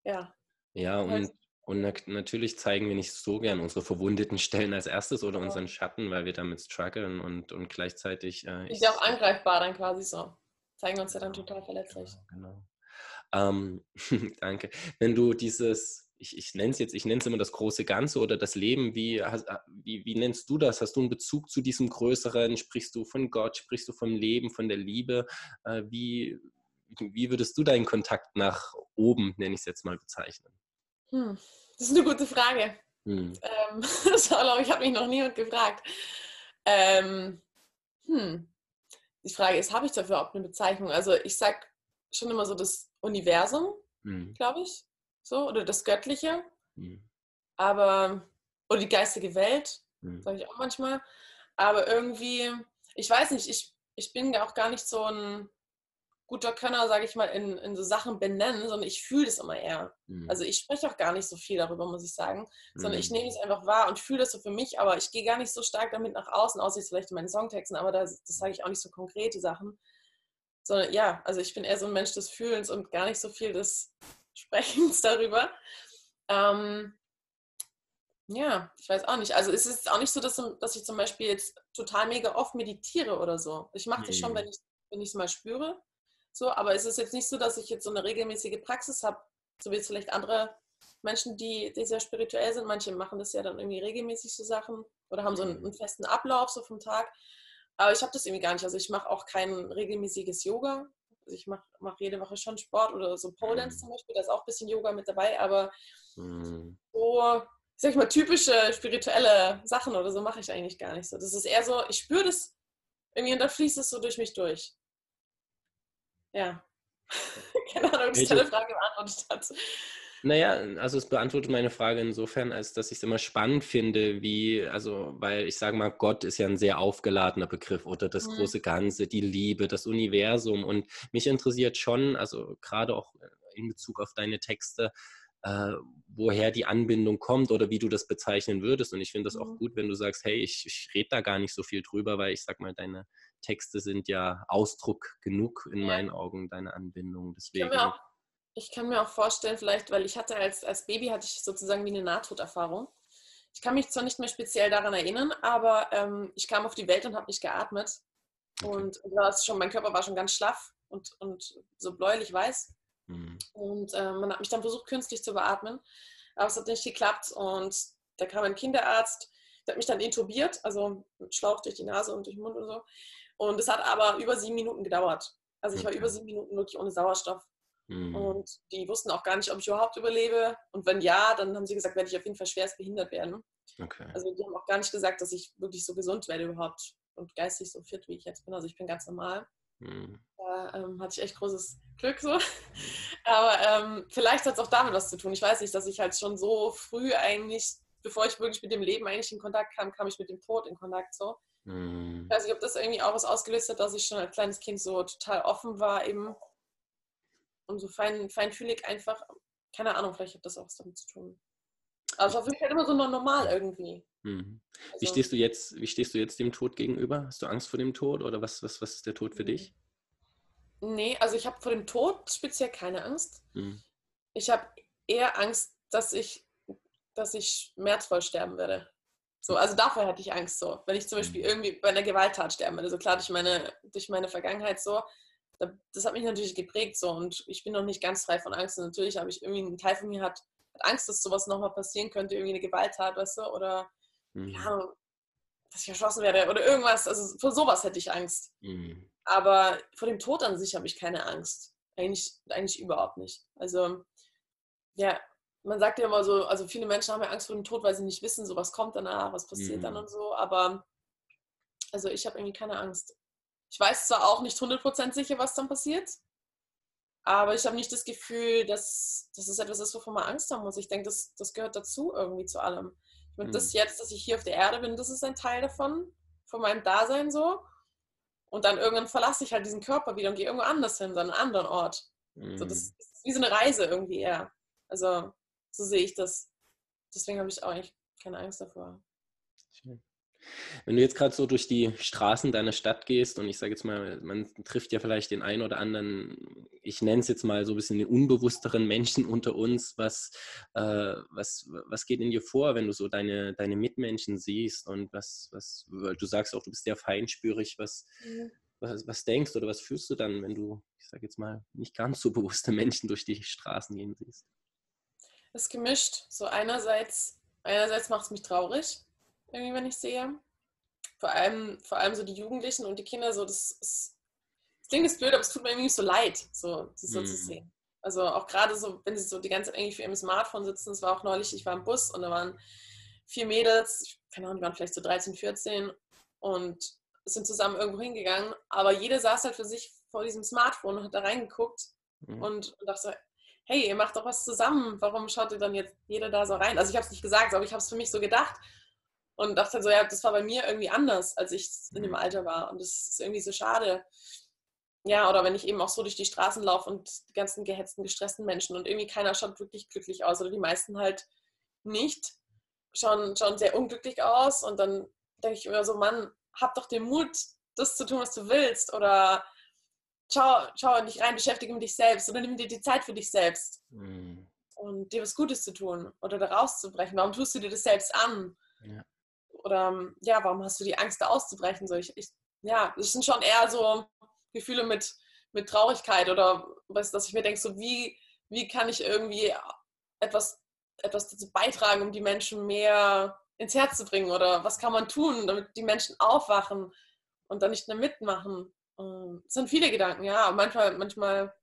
ja, ja, und, und natürlich zeigen wir nicht so gern unsere verwundeten Stellen als erstes oder unseren Schatten, weil wir damit strugglen und, und gleichzeitig. Äh, ist ja auch angreifbar dann quasi so. Zeigen uns ja dann genau, total verletzlich. Genau. genau. Ähm, danke. Wenn du dieses, ich, ich nenne es jetzt, ich nenne es immer das große Ganze oder das Leben, wie, wie, wie nennst du das? Hast du einen Bezug zu diesem Größeren? Sprichst du von Gott? Sprichst du vom Leben, von der Liebe? Äh, wie, wie würdest du deinen Kontakt nach oben, nenne ich es jetzt mal, bezeichnen? Hm, das ist eine gute Frage. Hm. Ähm, ich, habe mich noch niemand gefragt. Ähm, hm. Die Frage ist, habe ich dafür überhaupt eine Bezeichnung? Also ich sage schon immer so das Universum, hm. glaube ich, so oder das Göttliche, hm. aber oder die geistige Welt, hm. sage ich auch manchmal. Aber irgendwie, ich weiß nicht, ich, ich bin ja auch gar nicht so ein guter Könner, sage ich mal, in, in so Sachen benennen, sondern ich fühle das immer eher. Mhm. Also ich spreche auch gar nicht so viel darüber, muss ich sagen, sondern mhm. ich nehme es einfach wahr und fühle das so für mich, aber ich gehe gar nicht so stark damit nach außen, außer jetzt vielleicht in meinen Songtexten, aber das, das sage ich auch nicht so konkrete Sachen. Sondern ja, also ich bin eher so ein Mensch des Fühlens und gar nicht so viel des Sprechens darüber. Ähm, ja, ich weiß auch nicht. Also es ist auch nicht so, dass, dass ich zum Beispiel jetzt total mega oft meditiere oder so. Ich mache das schon, wenn ich wenn ich es mal spüre. So, aber es ist jetzt nicht so, dass ich jetzt so eine regelmäßige Praxis habe, so wie es vielleicht andere Menschen, die, die sehr spirituell sind. Manche machen das ja dann irgendwie regelmäßig so Sachen oder haben so einen, mhm. einen festen Ablauf so vom Tag. Aber ich habe das irgendwie gar nicht. Also ich mache auch kein regelmäßiges Yoga. Ich mache mach jede Woche schon Sport oder so Pole Dance mhm. zum Beispiel. Da ist auch ein bisschen Yoga mit dabei, aber mhm. so, sag ich mal, typische spirituelle Sachen oder so mache ich eigentlich gar nicht so. Das ist eher so, ich spüre das irgendwie und dann fließt es so durch mich durch. Ja. Keine Ahnung, ob das deine Frage beantwortet hat. Naja, also es beantwortet meine Frage insofern, als dass ich es immer spannend finde, wie, also, weil ich sage mal, Gott ist ja ein sehr aufgeladener Begriff oder das mhm. große Ganze, die Liebe, das Universum. Und mich interessiert schon, also gerade auch in Bezug auf deine Texte, äh, woher die Anbindung kommt oder wie du das bezeichnen würdest. Und ich finde das mhm. auch gut, wenn du sagst, hey, ich, ich rede da gar nicht so viel drüber, weil ich sag mal, deine Texte sind ja Ausdruck genug in ja. meinen Augen, deine Anbindung. Deswegen. Ich kann, auch, ich kann, mir auch vorstellen, vielleicht, weil ich hatte als, als Baby hatte ich sozusagen wie eine Nahtoderfahrung. Ich kann mich zwar nicht mehr speziell daran erinnern, aber ähm, ich kam auf die Welt und habe nicht geatmet. Okay. Und das schon, mein Körper war schon ganz schlaff und, und so bläulich weiß. Mhm. Und äh, man hat mich dann versucht, künstlich zu beatmen. Aber es hat nicht geklappt. Und da kam ein Kinderarzt Der hat mich dann intubiert, also mit Schlauch durch die Nase und durch den Mund und so. Und es hat aber über sieben Minuten gedauert. Also ich war über sieben Minuten wirklich ohne Sauerstoff. Mhm. Und die wussten auch gar nicht, ob ich überhaupt überlebe. Und wenn ja, dann haben sie gesagt, werde ich auf jeden Fall schwerst behindert werden. Okay. Also die haben auch gar nicht gesagt, dass ich wirklich so gesund werde überhaupt und geistig so fit, wie ich jetzt bin. Also ich bin ganz normal. Mhm. Da ähm, hatte ich echt großes Glück so. Aber ähm, vielleicht hat es auch damit was zu tun. Ich weiß nicht, dass ich halt schon so früh eigentlich, bevor ich wirklich mit dem Leben eigentlich in Kontakt kam, kam ich mit dem Tod in Kontakt so. Mhm. Ich weiß nicht, ob das irgendwie auch was ausgelöst hat, dass ich schon als kleines Kind so total offen war eben und so fein, feinfühlig einfach. Keine Ahnung, vielleicht hat das auch was damit zu tun. Aber es war wirklich halt immer so normal irgendwie. Mhm. Also, wie, stehst du jetzt, wie stehst du jetzt dem Tod gegenüber? Hast du Angst vor dem Tod oder was, was, was ist der Tod für dich? Nee, also ich habe vor dem Tod speziell keine Angst. Mhm. Ich habe eher Angst, dass ich, dass ich schmerzvoll sterben werde. So, also dafür hatte ich Angst so. Wenn ich zum Beispiel mhm. irgendwie bei einer Gewalttat sterben würde. So klar durch meine, durch meine Vergangenheit so. Das hat mich natürlich geprägt so und ich bin noch nicht ganz frei von Angst. Und natürlich habe ich irgendwie, ein Teil von mir hat, hat Angst, dass sowas nochmal passieren könnte, irgendwie eine Gewalttat, weißt du, oder mhm. ja, dass ich erschossen werde oder irgendwas. Also vor sowas hätte ich Angst. Mhm. Aber vor dem Tod an sich habe ich keine Angst. Eigentlich, eigentlich überhaupt nicht. Also, ja, man sagt ja immer so, also viele Menschen haben ja Angst vor dem Tod, weil sie nicht wissen, so was kommt danach, was passiert mhm. dann und so. Aber also ich habe irgendwie keine Angst. Ich weiß zwar auch nicht 100% sicher, was dann passiert, aber ich habe nicht das Gefühl, dass, dass es etwas ist, wovon man Angst haben muss. Ich denke, das, das gehört dazu irgendwie zu allem. Ich meine, mhm. das jetzt, dass ich hier auf der Erde bin, das ist ein Teil davon, von meinem Dasein so. Und dann irgendwann verlasse ich halt diesen Körper wieder und gehe irgendwo anders hin, an einen anderen Ort. Mhm. So, das ist wie so eine Reise irgendwie eher. Also so sehe ich das. Deswegen habe ich auch eigentlich keine Angst davor. Schön. Wenn du jetzt gerade so durch die Straßen deiner Stadt gehst und ich sage jetzt mal, man trifft ja vielleicht den einen oder anderen, ich nenne es jetzt mal so ein bisschen den unbewussteren Menschen unter uns, was, äh, was, was geht in dir vor, wenn du so deine, deine Mitmenschen siehst und was, was, du sagst auch, du bist sehr feinspürig, was, ja. was, was denkst oder was fühlst du dann, wenn du, ich sage jetzt mal, nicht ganz so bewusste Menschen durch die Straßen gehen siehst? Das ist gemischt. So einerseits, einerseits macht es mich traurig, irgendwie, wenn ich sehe. Vor allem, vor allem so die Jugendlichen und die Kinder, so das, ist, das klingt jetzt blöd, aber es tut mir irgendwie so leid, so, das so mhm. zu sehen. Also auch gerade so, wenn sie so die ganze Zeit eigentlich für ihrem Smartphone sitzen, es war auch neulich, ich war im Bus und da waren vier Mädels, keine Ahnung, die waren vielleicht so 13, 14 und sind zusammen irgendwo hingegangen, aber jeder saß halt für sich vor diesem Smartphone und hat da reingeguckt mhm. und, und dachte hey, ihr macht doch was zusammen, warum schaut ihr dann jetzt jeder da so rein? Also ich habe es nicht gesagt, aber ich habe es für mich so gedacht und dachte so, ja, das war bei mir irgendwie anders, als ich in dem mhm. Alter war. Und das ist irgendwie so schade. Ja, oder wenn ich eben auch so durch die Straßen laufe und die ganzen gehetzten, gestressten Menschen und irgendwie keiner schaut wirklich glücklich aus oder die meisten halt nicht, schauen, schauen sehr unglücklich aus und dann denke ich immer so, Mann, hab doch den Mut, das zu tun, was du willst oder schau, schau in dich rein, beschäftige mit dich selbst oder nimm dir die Zeit für dich selbst mhm. und dir was Gutes zu tun oder da rauszubrechen. Warum tust du dir das selbst an? Ja oder ähm, ja, warum hast du die Angst, da auszubrechen? So, ich, ich, ja, das sind schon eher so Gefühle mit, mit Traurigkeit oder was, dass ich mir denke, so wie, wie kann ich irgendwie etwas, etwas dazu beitragen, um die Menschen mehr ins Herz zu bringen oder was kann man tun, damit die Menschen aufwachen und dann nicht mehr mitmachen. Es sind viele Gedanken, ja. Manchmal, manchmal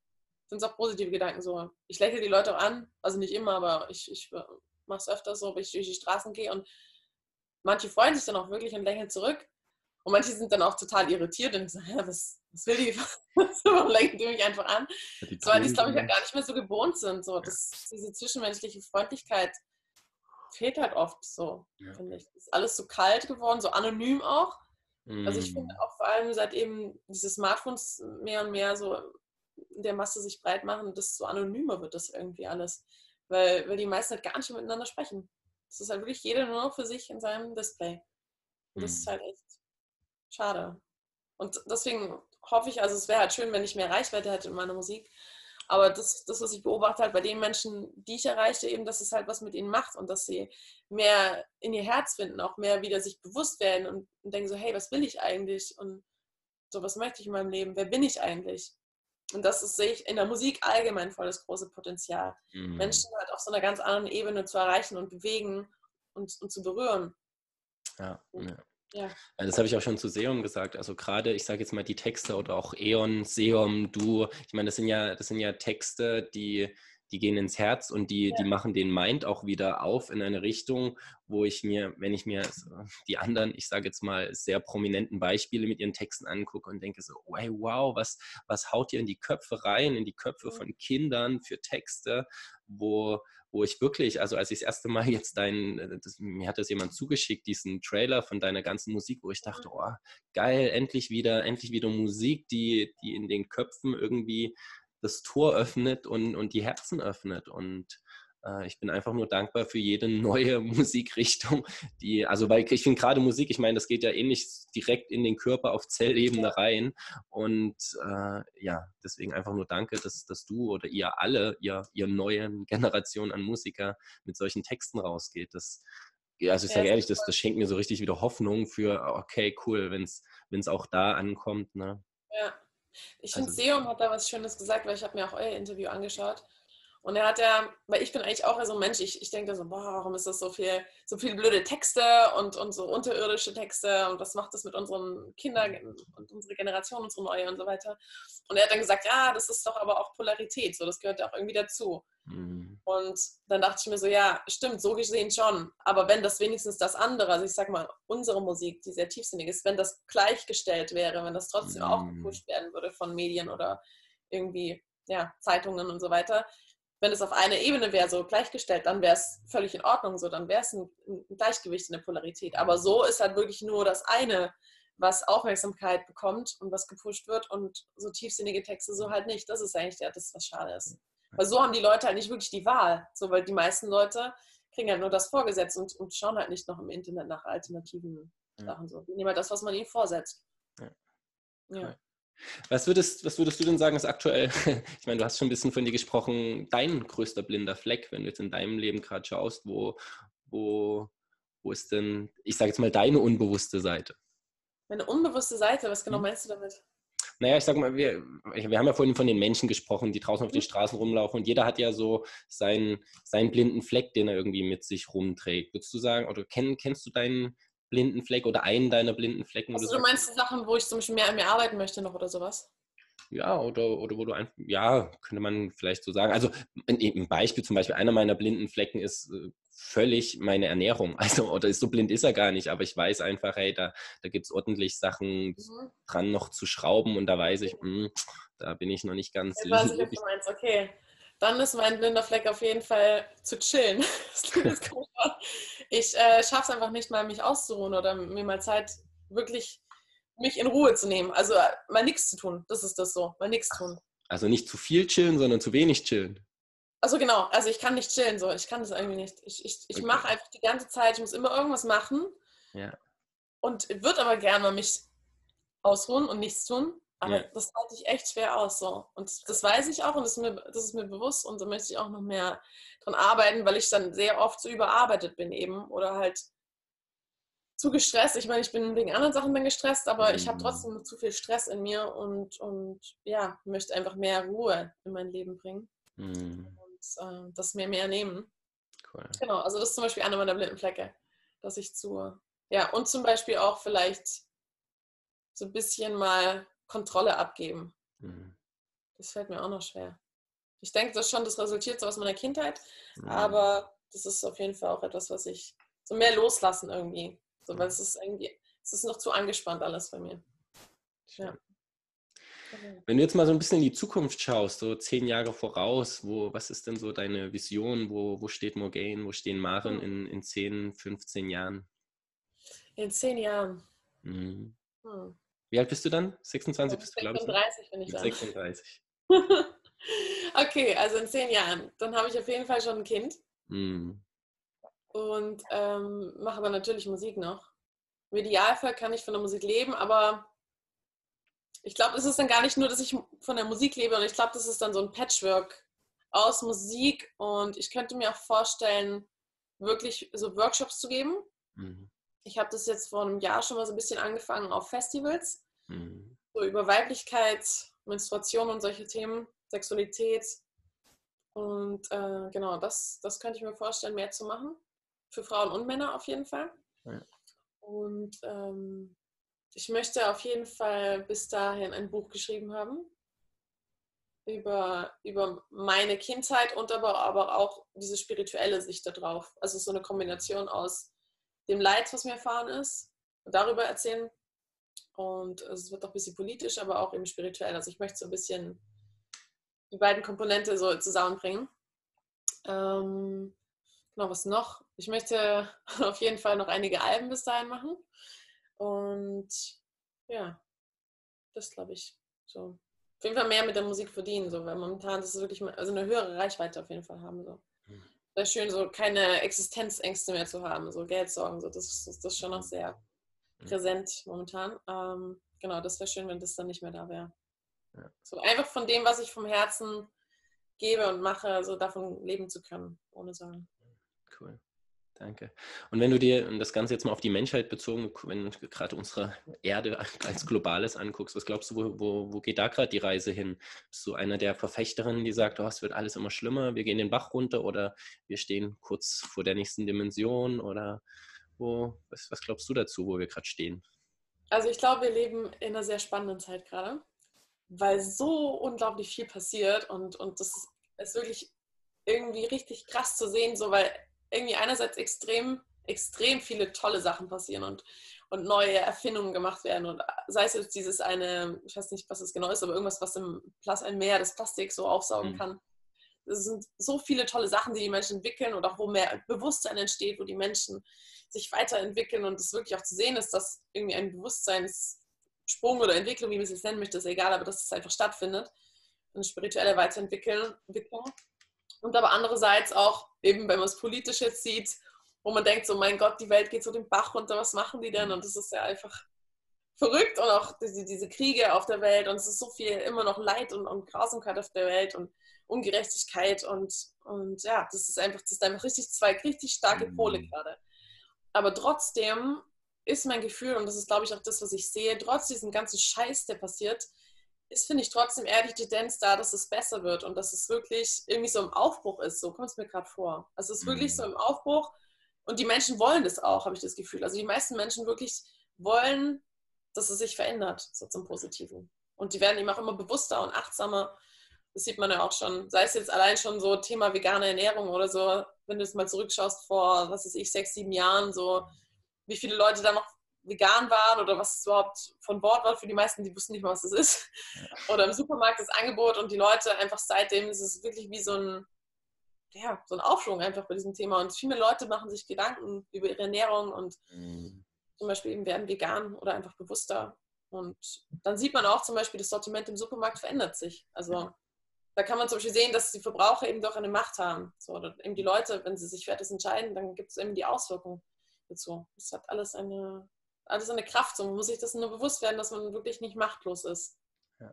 sind es auch positive Gedanken so. Ich lächle die Leute auch an, also nicht immer, aber ich, ich mache es öfter so, wenn ich durch die Straßen gehe und manche freuen sich dann auch wirklich und lächeln zurück. Und manche sind dann auch total irritiert und sagen, ja, was, was will die? Warum lächeln die mich einfach an? Ja, so, weil die es, glaube ich, ja gar nicht mehr so gewohnt sind. So, das, diese zwischenmenschliche Freundlichkeit fehlt halt oft so, ja. finde ich. ist alles so kalt geworden, so anonym auch. Mm. Also ich finde mm. auch vor allem, seit eben diese Smartphones mehr und mehr so in der Masse sich breit machen, desto anonymer wird das irgendwie alles. Weil, weil die meisten halt gar nicht miteinander sprechen. Es ist halt wirklich jeder nur noch für sich in seinem Display. Und das mhm. ist halt echt schade. Und deswegen hoffe ich, also es wäre halt schön, wenn ich mehr Reichweite hätte in meiner Musik. Aber das, das, was ich beobachte halt bei den Menschen, die ich erreiche, eben, dass es halt was mit ihnen macht und dass sie mehr in ihr Herz finden, auch mehr wieder sich bewusst werden und, und denken so, hey, was will ich eigentlich? Und so, was möchte ich in meinem Leben? Wer bin ich eigentlich? Und das ist, sehe ich in der Musik allgemein voll das große Potenzial. Mhm. Menschen halt auf so einer ganz anderen Ebene zu erreichen und bewegen und, und zu berühren. Ja, ja. Ja. Das habe ich auch schon zu Seom gesagt. Also gerade, ich sage jetzt mal die Texte oder auch Eon, Seom, Du. Ich meine, das sind ja, das sind ja Texte, die, die gehen ins Herz und die, ja. die machen den Mind auch wieder auf in eine Richtung, wo ich mir, wenn ich mir die anderen, ich sage jetzt mal, sehr prominenten Beispiele mit ihren Texten angucke und denke so, hey, wow, was, was haut ihr in die Köpfe rein, in die Köpfe von Kindern für Texte, wo, wo ich wirklich, also als ich das erste Mal jetzt deinen, mir hat das jemand zugeschickt, diesen Trailer von deiner ganzen Musik, wo ich dachte, oh, geil, endlich wieder, endlich wieder Musik, die, die in den Köpfen irgendwie das Tor öffnet und, und die Herzen öffnet. Und äh, ich bin einfach nur dankbar für jede neue Musikrichtung, die, also weil ich finde gerade Musik, ich meine, das geht ja ähnlich direkt in den Körper auf Zellebene rein und äh, ja, deswegen einfach nur danke, dass, dass du oder ihr alle, ihr, ihr neuen Generation an Musiker mit solchen Texten rausgeht. Das, also ich sage ehrlich, das, das schenkt mir so richtig wieder Hoffnung für, okay, cool, wenn es auch da ankommt. Ne? Ja, ich finde, also, Seum hat da was Schönes gesagt, weil ich habe mir auch euer Interview angeschaut und er hat ja, weil ich bin eigentlich auch so ein Mensch, ich, ich denke so, boah, warum ist das so viel, so viele blöde Texte und, und so unterirdische Texte und was macht das mit unseren Kindern und unserer Generation, unsere neue und so weiter. Und er hat dann gesagt, ja, das ist doch aber auch Polarität, so, das gehört ja auch irgendwie dazu. Mhm. Und dann dachte ich mir so, ja, stimmt, so gesehen schon. Aber wenn das wenigstens das andere, also ich sag mal, unsere Musik, die sehr tiefsinnig ist, wenn das gleichgestellt wäre, wenn das trotzdem mhm. auch gepusht werden würde von Medien oder irgendwie, ja, Zeitungen und so weiter, wenn es auf einer Ebene wäre, so gleichgestellt, dann wäre es völlig in Ordnung, so dann wäre es ein, ein, Gleichgewicht in der Polarität. Aber so ist halt wirklich nur das eine, was Aufmerksamkeit bekommt und was gepusht wird und so tiefsinnige Texte so halt nicht. Das ist eigentlich ja das, was schade ist. Weil so haben die Leute halt nicht wirklich die Wahl. So, weil die meisten Leute kriegen halt nur das vorgesetzt und, und schauen halt nicht noch im Internet nach alternativen ja. Sachen. So. Die nehmen halt das, was man ihnen vorsetzt. Ja. ja. Was würdest, was würdest du denn sagen, ist aktuell, ich meine, du hast schon ein bisschen von dir gesprochen, dein größter blinder Fleck, wenn du jetzt in deinem Leben gerade schaust, wo, wo, wo ist denn, ich sage jetzt mal, deine unbewusste Seite? Meine unbewusste Seite, was genau hm. meinst du damit? Naja, ich sag mal, wir, wir haben ja vorhin von den Menschen gesprochen, die draußen auf den hm. Straßen rumlaufen und jeder hat ja so seinen, seinen blinden Fleck, den er irgendwie mit sich rumträgt. Würdest du sagen, oder kenn, kennst du deinen, blinden Fleck oder einen deiner blinden Flecken. Also du meinst Sachen, wo ich zum Beispiel mehr an mir arbeiten möchte noch oder sowas? Ja, oder, oder wo du einfach, ja, könnte man vielleicht so sagen. Also ein Beispiel, zum Beispiel, einer meiner blinden Flecken ist äh, völlig meine Ernährung. Also, oder ist so blind ist er gar nicht, aber ich weiß einfach, hey, da, da gibt es ordentlich Sachen mhm. dran noch zu schrauben und da weiß ich, mh, hm, da bin ich noch nicht ganz. Ich weiß nicht, was du meinst, okay dann ist mein blinder Fleck auf jeden Fall zu chillen. ich äh, schaffe es einfach nicht mal, mich auszuruhen oder mir mal Zeit, wirklich mich in Ruhe zu nehmen. Also äh, mal nichts zu tun. Das ist das so. Mal nichts tun. Also nicht zu viel chillen, sondern zu wenig chillen. Also genau, also ich kann nicht chillen so. Ich kann das irgendwie nicht. Ich, ich, ich okay. mache einfach die ganze Zeit, ich muss immer irgendwas machen. Ja. Und würde aber gerne mal mich ausruhen und nichts tun. Aber ja. das halte ich echt schwer aus. So. Und das weiß ich auch und das ist, mir, das ist mir bewusst und da möchte ich auch noch mehr dran arbeiten, weil ich dann sehr oft so überarbeitet bin eben oder halt zu gestresst. Ich meine, ich bin wegen anderen Sachen dann gestresst, aber mhm. ich habe mhm. trotzdem zu viel Stress in mir und, und ja, möchte einfach mehr Ruhe in mein Leben bringen mhm. und äh, das mir mehr nehmen. Cool. Genau, also das ist zum Beispiel eine meiner blinden Flecke, dass ich zu, ja, und zum Beispiel auch vielleicht so ein bisschen mal Kontrolle abgeben. Mhm. Das fällt mir auch noch schwer. Ich denke, das schon, das resultiert so aus meiner Kindheit, mhm. aber das ist auf jeden Fall auch etwas, was ich so mehr loslassen irgendwie. So, weil es ist irgendwie, es ist noch zu angespannt alles bei mir. Ja. Wenn du jetzt mal so ein bisschen in die Zukunft schaust, so zehn Jahre voraus, wo, was ist denn so deine Vision? Wo, wo steht Morgaine? Wo stehen Maren hm. in, in 10, 15 Jahren? In zehn Jahren. Mhm. Hm. Wie alt bist du dann? 26 bist du, glaube ich. 36 bin ich dann. 36. okay, also in zehn Jahren. Dann habe ich auf jeden Fall schon ein Kind. Mm. Und ähm, mache aber natürlich Musik noch. Im Idealfall kann ich von der Musik leben, aber ich glaube, es ist dann gar nicht nur, dass ich von der Musik lebe, und ich glaube, das ist dann so ein Patchwork aus Musik und ich könnte mir auch vorstellen, wirklich so Workshops zu geben. Mhm. Ich habe das jetzt vor einem Jahr schon mal so ein bisschen angefangen auf Festivals. Mhm. So über Weiblichkeit, Menstruation und solche Themen, Sexualität. Und äh, genau, das, das könnte ich mir vorstellen, mehr zu machen. Für Frauen und Männer auf jeden Fall. Ja. Und ähm, ich möchte auf jeden Fall bis dahin ein Buch geschrieben haben über, über meine Kindheit und aber, aber auch diese spirituelle Sicht darauf. Also so eine Kombination aus dem Leid, was mir erfahren ist, darüber erzählen. Und es wird auch ein bisschen politisch, aber auch eben spirituell. Also ich möchte so ein bisschen die beiden Komponente so zusammenbringen. Ähm, genau, was noch? Ich möchte auf jeden Fall noch einige Alben bis dahin machen. Und ja, das glaube ich so auf jeden Fall mehr mit der Musik verdienen, so, weil momentan das ist wirklich also eine höhere Reichweite auf jeden Fall haben. So. Wäre schön, so keine Existenzängste mehr zu haben, so Geldsorgen, so, das, das, das ist schon noch sehr präsent momentan. Ähm, genau, das wäre schön, wenn das dann nicht mehr da wäre. Ja. So einfach von dem, was ich vom Herzen gebe und mache, so davon leben zu können, ohne Sorgen. Cool. Danke. Und wenn du dir das Ganze jetzt mal auf die Menschheit bezogen, wenn du gerade unsere Erde als globales anguckst, was glaubst du, wo, wo, wo geht da gerade die Reise hin? Bist du einer der Verfechterinnen, die sagt, oh, es wird alles immer schlimmer, wir gehen den Bach runter oder wir stehen kurz vor der nächsten Dimension oder wo, was, was glaubst du dazu, wo wir gerade stehen? Also ich glaube, wir leben in einer sehr spannenden Zeit gerade, weil so unglaublich viel passiert und, und das ist wirklich irgendwie richtig krass zu sehen, so weil irgendwie einerseits extrem, extrem viele tolle Sachen passieren und, und neue Erfindungen gemacht werden. Und sei es jetzt dieses eine, ich weiß nicht, was es genau ist, aber irgendwas, was im Plas ein Meer des Plastik so aufsaugen mhm. kann. Es sind so viele tolle Sachen, die die Menschen entwickeln und auch wo mehr Bewusstsein entsteht, wo die Menschen sich weiterentwickeln und es wirklich auch zu sehen ist, dass irgendwie ein Bewusstseinssprung oder Entwicklung, wie man es jetzt nennen möchte, ist egal, aber dass es einfach stattfindet. Eine spirituelle Weiterentwicklung. Und aber andererseits auch, eben wenn man es politisch jetzt sieht, wo man denkt, so mein Gott, die Welt geht so den Bach runter, was machen die denn? Und das ist ja einfach verrückt und auch diese, diese Kriege auf der Welt und es ist so viel immer noch Leid und, und Grausamkeit auf der Welt und Ungerechtigkeit und, und ja, das ist einfach, das ist einfach richtig zwei richtig starke mhm. Pole gerade. Aber trotzdem ist mein Gefühl, und das ist glaube ich auch das, was ich sehe, trotz diesem ganzen Scheiß, der passiert, ist, finde ich, trotzdem eher die Tendenz da, dass es besser wird und dass es wirklich irgendwie so im Aufbruch ist. So kommt es mir gerade vor. Also es ist wirklich so mhm. im Aufbruch und die Menschen wollen das auch, habe ich das Gefühl. Also die meisten Menschen wirklich wollen, dass es sich verändert, so zum Positiven. Und die werden eben auch immer bewusster und achtsamer. Das sieht man ja auch schon, sei es jetzt allein schon so Thema vegane Ernährung oder so, wenn du es mal zurückschaust vor, was weiß ich, sechs, sieben Jahren, so wie viele Leute da noch vegan waren oder was es überhaupt von Bord war für die meisten, die wussten nicht mal, was das ist. Oder im Supermarkt das Angebot und die Leute einfach seitdem ist es wirklich wie so ein, ja, so ein Aufschwung einfach bei diesem Thema. Und viele Leute machen sich Gedanken über ihre Ernährung und mhm. zum Beispiel eben werden vegan oder einfach bewusster. Und dann sieht man auch zum Beispiel, das Sortiment im Supermarkt verändert sich. Also da kann man zum Beispiel sehen, dass die Verbraucher eben doch eine Macht haben. So, oder eben die Leute, wenn sie sich für etwas entscheiden, dann gibt es eben die Auswirkungen dazu. Das hat alles eine, alles eine Kraft. So man muss sich das nur bewusst werden, dass man wirklich nicht machtlos ist. Ja.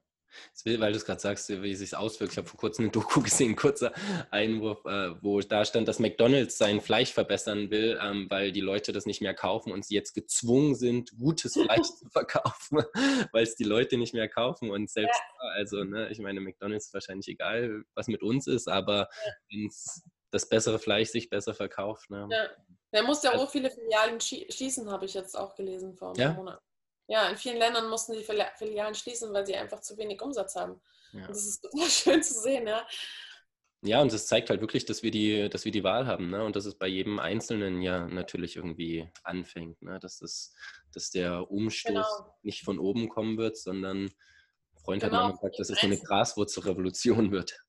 Will, weil du es gerade sagst, wie es sich auswirkt. Ich habe vor kurzem eine Doku gesehen, kurzer Einwurf, äh, wo da stand, dass McDonalds sein Fleisch verbessern will, ähm, weil die Leute das nicht mehr kaufen und sie jetzt gezwungen sind, gutes Fleisch zu verkaufen, weil es die Leute nicht mehr kaufen. Und selbst, ja. also, ne, ich meine, McDonalds ist wahrscheinlich egal, was mit uns ist, aber ja. wenn das bessere Fleisch sich besser verkauft. Ne? Ja. Der muss ja auch viele Filialen schließen, habe ich jetzt auch gelesen vor einem ja? Monat. Ja, in vielen Ländern mussten die Filialen schließen, weil sie einfach zu wenig Umsatz haben. Ja. das ist total schön zu sehen, ja. Ja, und es zeigt halt wirklich, dass wir die, dass wir die Wahl haben, ne? Und dass es bei jedem Einzelnen ja natürlich irgendwie anfängt, ne? Dass das, dass der Umstoß genau. nicht von oben kommen wird, sondern Freund genau. hat mal gesagt, dass es so eine Graswurzelrevolution wird.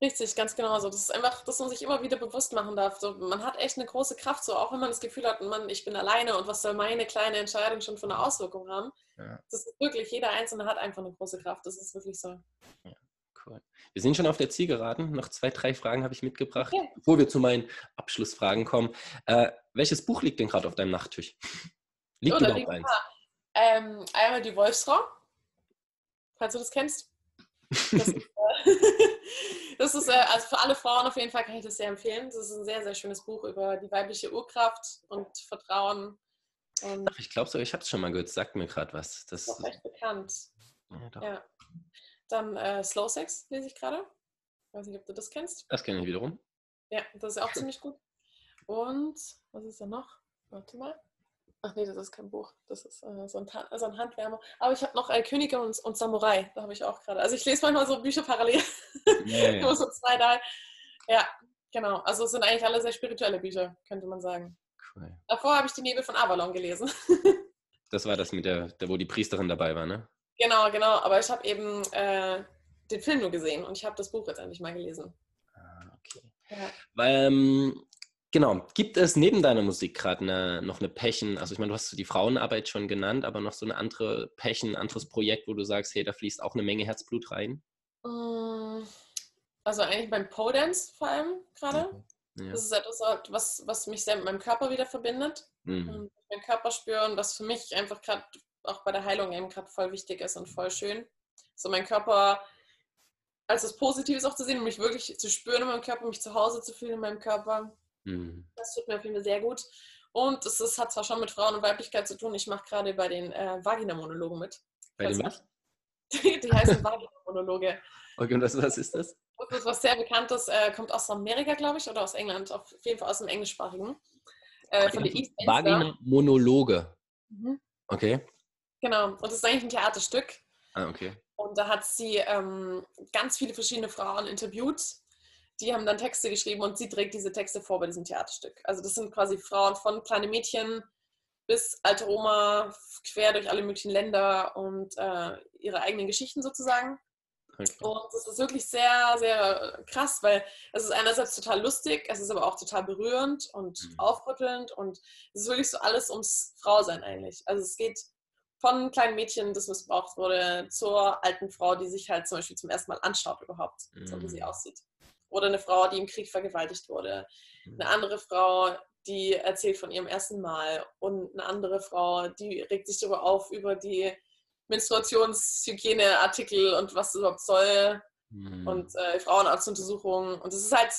Richtig, ganz genau so. Das ist einfach, dass man sich immer wieder bewusst machen darf. So, man hat echt eine große Kraft, so auch wenn man das Gefühl hat, Mann, ich bin alleine und was soll meine kleine Entscheidung schon für eine Auswirkung haben. Ja. Das ist wirklich, jeder Einzelne hat einfach eine große Kraft. Das ist wirklich so. Ja, cool. Wir sind schon auf der Zielgeraden. Noch zwei, drei Fragen habe ich mitgebracht, okay. bevor wir zu meinen Abschlussfragen kommen. Äh, welches Buch liegt denn gerade auf deinem Nachttisch? Liegt oh, überhaupt eins? Ähm, einmal die Wolfsfrau, falls du das kennst. Das das ist, äh, also für alle Frauen auf jeden Fall kann ich das sehr empfehlen. Das ist ein sehr, sehr schönes Buch über die weibliche Urkraft und Vertrauen. Und Ach, ich glaube sogar, ich habe es schon mal gehört. Sagt mir gerade was. Das ist recht bekannt. Ja, ja. Dann äh, Slow Sex lese ich gerade. Weiß nicht, ob du das kennst. Das kenne ich wiederum. Ja, das ist auch ziemlich gut. Und was ist da noch? Warte mal. Ach nee, das ist kein Buch. Das ist äh, so, ein, so, ein, Handwärmer. Aber ich habe noch äh, Könige und, und, Samurai. Da habe ich auch gerade. Also ich lese manchmal so Bücher parallel. Ja, ja. so zwei da. Ja, genau. Also es sind eigentlich alle sehr spirituelle Bücher, könnte man sagen. Cool. Davor habe ich die Nebel von Avalon gelesen. das war das mit der, der, wo die Priesterin dabei war, ne? Genau, genau. Aber ich habe eben äh, den Film nur gesehen und ich habe das Buch jetzt endlich mal gelesen. Ah, okay. Ja. Weil, ähm, genau, gibt es neben deiner Musik gerade eine, noch eine Pächen, also ich meine, du hast die Frauenarbeit schon genannt, aber noch so eine andere Pächen, ein anderes Projekt, wo du sagst, hey, da fließt auch eine Menge Herzblut rein? Mm, also eigentlich beim Pole Dance vor allem gerade. Mhm. Ja. Das ist etwas, was, was mich sehr mit meinem Körper wieder verbindet. Mhm. Und meinen Körper spüren, was für mich einfach gerade auch bei der Heilung eben gerade voll wichtig ist und voll schön. So mein Körper als das Positives auch zu sehen mich wirklich zu spüren in meinem Körper, mich zu Hause zu fühlen in meinem Körper. Mhm. Das tut mir auf jeden Fall sehr gut. Und es, es hat zwar schon mit Frauen und Weiblichkeit zu tun, ich mache gerade bei den äh, Vagina-Monologen mit. Bei den was? Die, die heißen Vagina-Monologe. Okay, und was, was ist das? Das ist was sehr Bekanntes, äh, kommt aus Amerika, glaube ich, oder aus England, auf jeden Fall aus dem Englischsprachigen. Äh, von der East Vagina-Monologe. Mhm. Okay. Genau, und das ist eigentlich ein Theaterstück. Ah, okay. Und da hat sie ähm, ganz viele verschiedene Frauen interviewt. Die haben dann Texte geschrieben und sie trägt diese Texte vor bei diesem Theaterstück. Also das sind quasi Frauen von kleine Mädchen bis alte Oma, quer durch alle möglichen Länder und äh, ihre eigenen Geschichten sozusagen. Okay. Und das ist wirklich sehr, sehr krass, weil es ist einerseits total lustig, es ist aber auch total berührend und mhm. aufrüttelnd und es ist wirklich so alles ums Frausein eigentlich. Also es geht von kleinen Mädchen, das missbraucht wurde, zur alten Frau, die sich halt zum Beispiel zum ersten Mal anschaut überhaupt, mhm. so wie sie mhm. aussieht. Oder eine Frau, die im Krieg vergewaltigt wurde. Mhm. Eine andere Frau, die erzählt von ihrem ersten Mal. Und eine andere Frau, die regt sich darüber auf, über die Menstruationshygieneartikel und was das überhaupt soll. Mhm. Und äh, Frauenarztuntersuchungen. Und es ist halt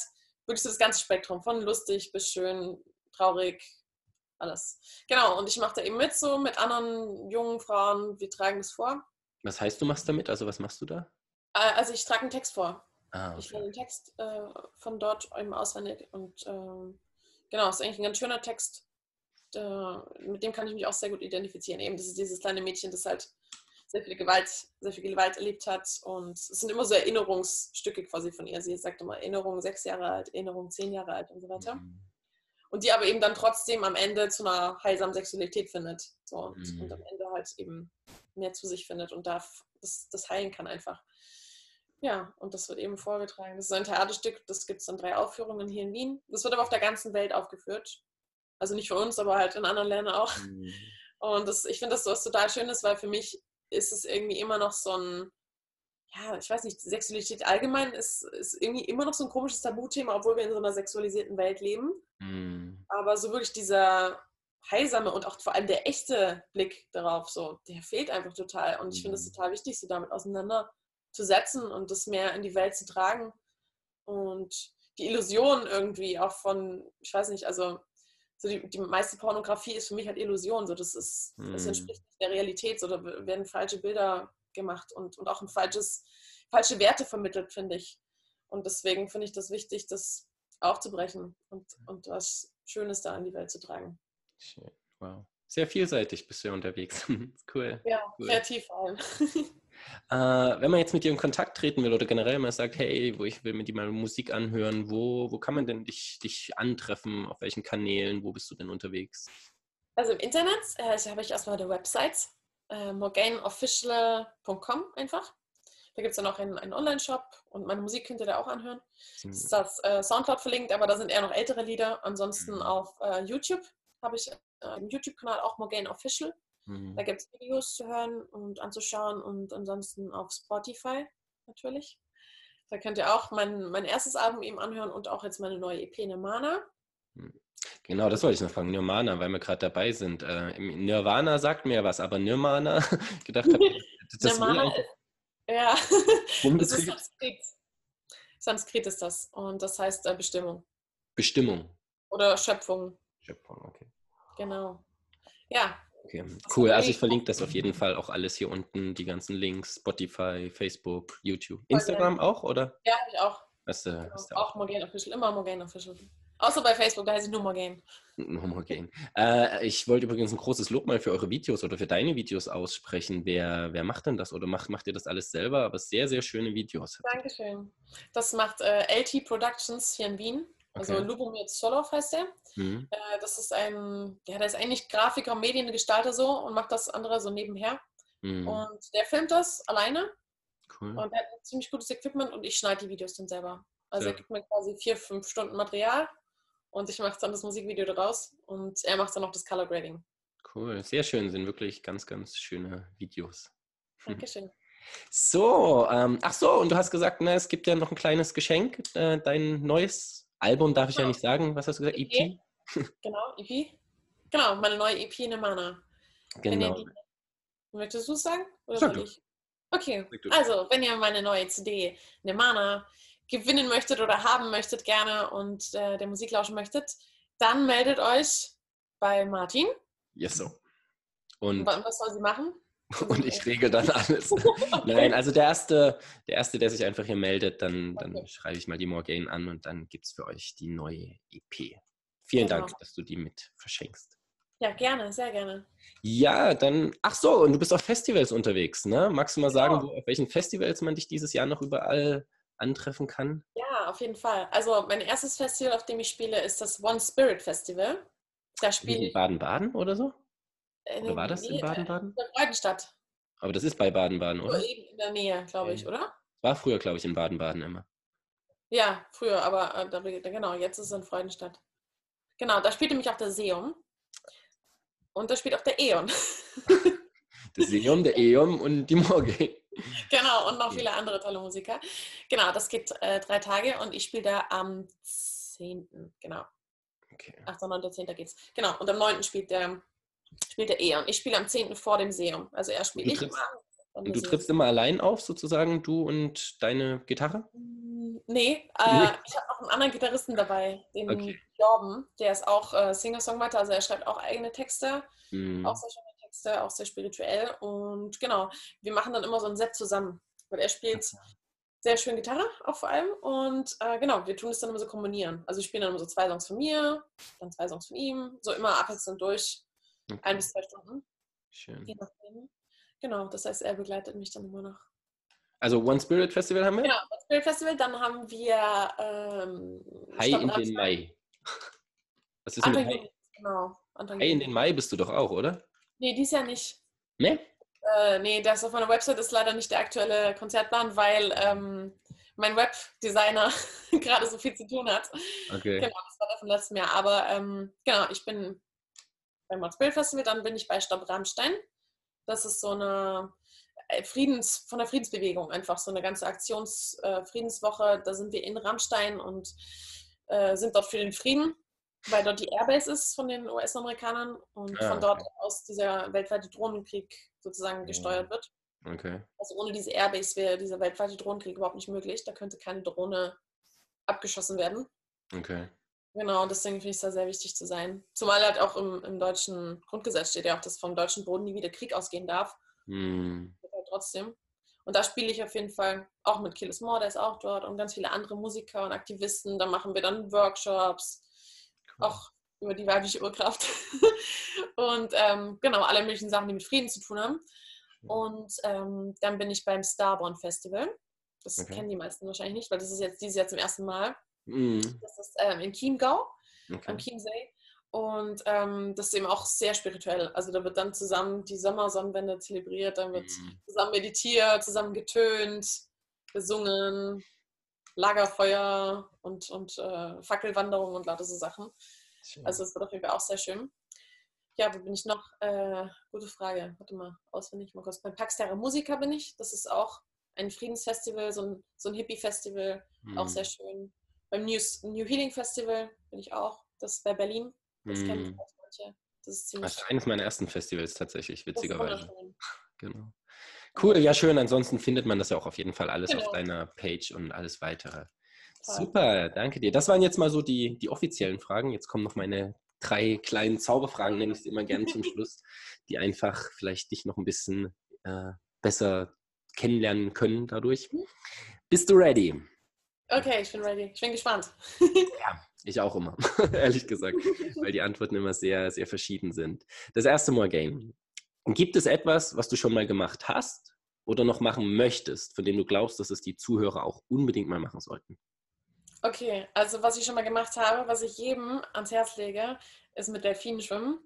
wirklich so das ganze Spektrum, von lustig bis schön, traurig, alles. Genau, und ich mache da eben mit so mit anderen jungen Frauen. Wir tragen das vor. Was heißt, du machst damit? Also was machst du da? Äh, also ich trage einen Text vor. Ah, okay. Ich lerne den Text äh, von dort eben auswendig und ähm, genau, ist eigentlich ein ganz schöner Text. Äh, mit dem kann ich mich auch sehr gut identifizieren. Eben, das ist dieses kleine Mädchen, das halt sehr viel Gewalt, sehr viel Gewalt erlebt hat. Und es sind immer so Erinnerungsstücke quasi von ihr. Sie sagt immer Erinnerung sechs Jahre alt, Erinnerung zehn Jahre alt und so weiter. Mhm und die aber eben dann trotzdem am Ende zu einer heilsamen Sexualität findet. So, und, mhm. und, am Ende halt eben mehr zu sich findet und darf das, das heilen kann einfach. Ja, und das wird eben vorgetragen. Das ist ein Theaterstück, das gibt es in drei Aufführungen hier in Wien. Das wird aber auf der ganzen Welt aufgeführt. Also nicht für uns, aber halt in anderen Ländern auch. Mhm. Und das, ich finde das so was total Schönes, weil für mich ist es irgendwie immer noch so ein, ja, ich weiß nicht, Sexualität allgemein ist, ist irgendwie immer noch so ein komisches Tabuthema, obwohl wir in so einer sexualisierten Welt leben. Mhm. Aber so wirklich dieser heilsame und auch vor allem der echte Blick darauf, so, der fehlt einfach total. Und ich finde es mhm. total wichtig, sich damit auseinanderzusetzen und das mehr in die Welt zu tragen. Und die Illusion irgendwie auch von, ich weiß nicht, also so die, die meiste Pornografie ist für mich halt Illusion. So, das, ist, das entspricht nicht der Realität. So, da werden falsche Bilder gemacht und, und auch ein falsches, falsche Werte vermittelt, finde ich. Und deswegen finde ich das wichtig, das aufzubrechen und, und was Schönes da in die Welt zu tragen. Schön. Wow. Sehr vielseitig bist du unterwegs. cool. Ja, cool. kreativ vor allem. äh, wenn man jetzt mit dir in Kontakt treten will oder generell mal sagt, hey, wo ich will mir die mal Musik anhören, wo, wo kann man denn dich, dich antreffen? Auf welchen Kanälen? Wo bist du denn unterwegs? Also im Internet äh, habe ich erstmal eine Website, äh, morganeofficial.com einfach. Da gibt es dann auch einen, einen Online-Shop und meine Musik könnt ihr da auch anhören. Mhm. Das ist das äh, Soundcloud verlinkt, aber da sind eher noch ältere Lieder. Ansonsten mhm. auf äh, YouTube habe ich äh, einen YouTube-Kanal, auch Morgane Official. Mhm. Da gibt es Videos zu hören und anzuschauen und ansonsten auf Spotify natürlich. Da könnt ihr auch mein, mein erstes Album eben anhören und auch jetzt meine neue EP Nirvana. Mhm. Genau, das wollte ich noch fragen. Nirvana, weil wir gerade dabei sind. Äh, Nirvana sagt mir was, aber Nirvana, gedacht habe, das Nirvana ist, ja, das ist Sanskrit. Sanskrit ist das und das heißt äh, Bestimmung. Bestimmung. Oder Schöpfung. Schöpfung, okay. Genau. Ja. Okay, cool. Also ich verlinke das auf jeden Fall auch alles hier unten, die ganzen Links, Spotify, Facebook, YouTube. Instagram auch, oder? Ja, ich auch. Hast du, genau. hast du auch, auch Morgan Official, immer Morgan Official. Außer bei Facebook, da heiße ich nur Game. Homogen. Äh, ich wollte übrigens ein großes Lob mal für eure Videos oder für deine Videos aussprechen. Wer, wer macht denn das oder macht, macht ihr das alles selber? Aber sehr, sehr schöne Videos. Dankeschön. Das macht äh, LT Productions hier in Wien. Also okay. Lubomir Solov heißt der. Mhm. Äh, das ist ein, ja, der ist eigentlich Grafiker, Mediengestalter so und macht das andere so nebenher. Mhm. Und der filmt das alleine. Cool. Und er hat ein ziemlich gutes Equipment und ich schneide die Videos dann selber. Also ja. er gibt mir quasi vier, fünf Stunden Material und ich mache dann das Musikvideo daraus und er macht dann noch das Color Grading. Cool, sehr schön, sind wirklich ganz, ganz schöne Videos. Dankeschön. So, ähm, ach so, und du hast gesagt, ne, es gibt ja noch ein kleines Geschenk, äh, dein neues Album, darf ich ja genau. nicht sagen, was hast du gesagt, EP? EP? Genau, EP. Genau, meine neue EP in Mana. Genau. Möchtest du es sagen? Oder Sag ich? Okay, also, wenn ihr meine neue CD Nemana gewinnen möchtet oder haben möchtet gerne und äh, der Musik lauschen möchtet, dann meldet euch bei Martin. Yes, so. Und was soll sie machen? Und ich regel dann alles. Nein, also der erste, der erste, der sich einfach hier meldet, dann, dann okay. schreibe ich mal die Morgane an und dann gibt es für euch die neue EP. Vielen genau. Dank, dass du die mit verschenkst. Ja, gerne, sehr gerne. Ja, dann, ach so, und du bist auf Festivals unterwegs, ne? Magst du mal genau. sagen, wo, auf welchen Festivals man dich dieses Jahr noch überall antreffen kann? Ja, auf jeden Fall. Also mein erstes Festival, auf dem ich spiele, ist das One Spirit Festival. Da spiele in Baden-Baden oder so? In, oder war das in Baden-Baden? In Freudenstadt. Aber das ist bei Baden-Baden, oder? Eben in der Nähe, glaube ich, oder? War früher, glaube ich, in Baden-Baden immer. Ja, früher, aber äh, da, genau, jetzt ist es in Freudenstadt. Genau, da spielt nämlich auch der Seum. Und da spielt auch der Eon. der Seum, der Eon und die Morgen. Genau, und noch viele andere tolle Musiker. Genau, das geht äh, drei Tage und ich spiele da am 10. Genau. Okay. 8. 9. 10. geht's. Genau, und am 9. spielt der, spielt der Eon. Ich spiele am 10. vor dem Seum. Also er spielt ich immer. Und du trittst immer allein auf, sozusagen, du und deine Gitarre? Mm, nee, äh, ich habe noch einen anderen Gitarristen dabei, den okay. Jorben. Der ist auch äh, Singer-Songwriter, also er schreibt auch eigene Texte. Mhm. Auch sehr schön Texte, auch sehr spirituell. Und genau, wir machen dann immer so ein Set zusammen, weil er spielt sehr schön Gitarre auch vor allem. Und äh, genau, wir tun es dann immer so kombinieren. Also ich spiele dann immer so zwei Songs von mir, dann zwei Songs von ihm, so immer abwechselnd durch, okay. ein bis zwei Stunden. Schön. Genau, das heißt, er begleitet mich dann immer noch. Also One Spirit Festival haben wir? Genau, One Spirit Festival, dann haben wir ähm, Hi in den Mai. Was ist Anfang mit Hi? Genau. Anfang Hi in den Mai bist du doch auch, oder? Nee, dies Jahr nicht. Nee? Äh, nee, das auf meiner Website ist leider nicht der aktuelle Konzertplan, weil ähm, mein Webdesigner gerade so viel zu tun hat. Okay. Genau, das war der von letztem Jahr. Aber ähm, genau, ich bin beim Mods Festival, dann bin ich bei Stopp Rammstein. Das ist so eine äh, Friedens, von der Friedensbewegung einfach, so eine ganze Aktions-Friedenswoche. Äh, da sind wir in Rammstein und äh, sind dort für den Frieden weil dort die Airbase ist von den US-Amerikanern und ah, von dort okay. aus dieser weltweite Drohnenkrieg sozusagen gesteuert wird. Okay. Also ohne diese Airbase wäre dieser weltweite Drohnenkrieg überhaupt nicht möglich. Da könnte keine Drohne abgeschossen werden. Okay. Genau, deswegen finde ich es da sehr wichtig zu sein. Zumal halt auch im, im, deutschen Grundgesetz steht ja auch, dass vom deutschen Boden nie wieder Krieg ausgehen darf. Hm. Halt trotzdem. Und da spiele ich auf jeden Fall auch mit Killis Moore, der ist auch dort und ganz viele andere Musiker und Aktivisten. Da machen wir dann Workshops auch über die weibliche Urkraft. und ähm, genau, alle möglichen Sachen, die mit Frieden zu tun haben. Und ähm, dann bin ich beim Starborn Festival. Das okay. kennen die meisten wahrscheinlich nicht, weil das ist jetzt dieses Jahr zum ersten Mal. Mm. Das ist ähm, in Chiemgau, okay. am Chiemsee. Und ähm, das ist eben auch sehr spirituell. Also da wird dann zusammen die Sommersonnenwende zelebriert, dann wird mm. zusammen meditiert, zusammen getönt, gesungen, Lagerfeuer und, und äh, Fackelwanderung und lauter so Sachen. Schön. Also es wird auf jeden Fall auch sehr schön. Ja, wo bin ich noch? Äh, gute Frage. Warte mal, auswendig mal kurz. Beim Pax Terra Musica bin ich. Das ist auch ein Friedensfestival, so ein, so ein Hippie-Festival. Mhm. Auch sehr schön. Beim New, New Healing Festival bin ich auch. Das ist bei Berlin. Das mhm. kennen manche. Das ist ziemlich. Das ist eines meiner ersten Festivals tatsächlich, witzigerweise. Genau. Cool, ja schön. Ansonsten findet man das ja auch auf jeden Fall alles genau. auf deiner Page und alles weitere. Toll. Super, danke dir. Das waren jetzt mal so die, die offiziellen Fragen. Jetzt kommen noch meine drei kleinen Zauberfragen, nenne ich sie immer gerne zum Schluss, die einfach vielleicht dich noch ein bisschen äh, besser kennenlernen können dadurch. Mhm. Bist du ready? Okay, ich bin ready. Ich bin gespannt. ja. Ich auch immer, ehrlich gesagt, weil die Antworten immer sehr, sehr verschieden sind. Das erste Morgan. Gibt es etwas, was du schon mal gemacht hast oder noch machen möchtest, von dem du glaubst, dass es die Zuhörer auch unbedingt mal machen sollten? Okay, also was ich schon mal gemacht habe, was ich jedem ans Herz lege, ist mit Delfinen schwimmen,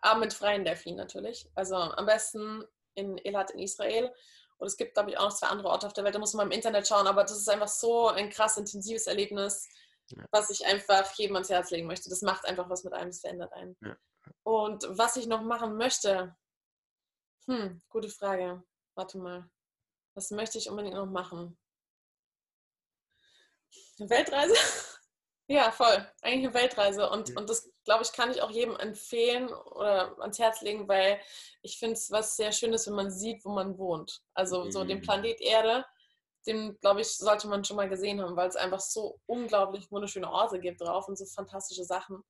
aber mit freien Delfinen natürlich. Also am besten in Elat in Israel. Und es gibt, glaube ich, auch noch zwei andere Orte auf der Welt, da muss man im Internet schauen, aber das ist einfach so ein krass intensives Erlebnis, ja. was ich einfach jedem ans Herz legen möchte. Das macht einfach was mit einem, es verändert einen. Ja. Und was ich noch machen möchte, hm, gute Frage. Warte mal. Was möchte ich unbedingt noch machen? Eine Weltreise? ja, voll. Eigentlich eine Weltreise. Und, ja. und das, glaube ich, kann ich auch jedem empfehlen oder ans Herz legen, weil ich finde es was sehr Schönes, wenn man sieht, wo man wohnt. Also mhm. so den mhm. Planet Erde, den, glaube ich, sollte man schon mal gesehen haben, weil es einfach so unglaublich wunderschöne Orte gibt drauf und so fantastische Sachen.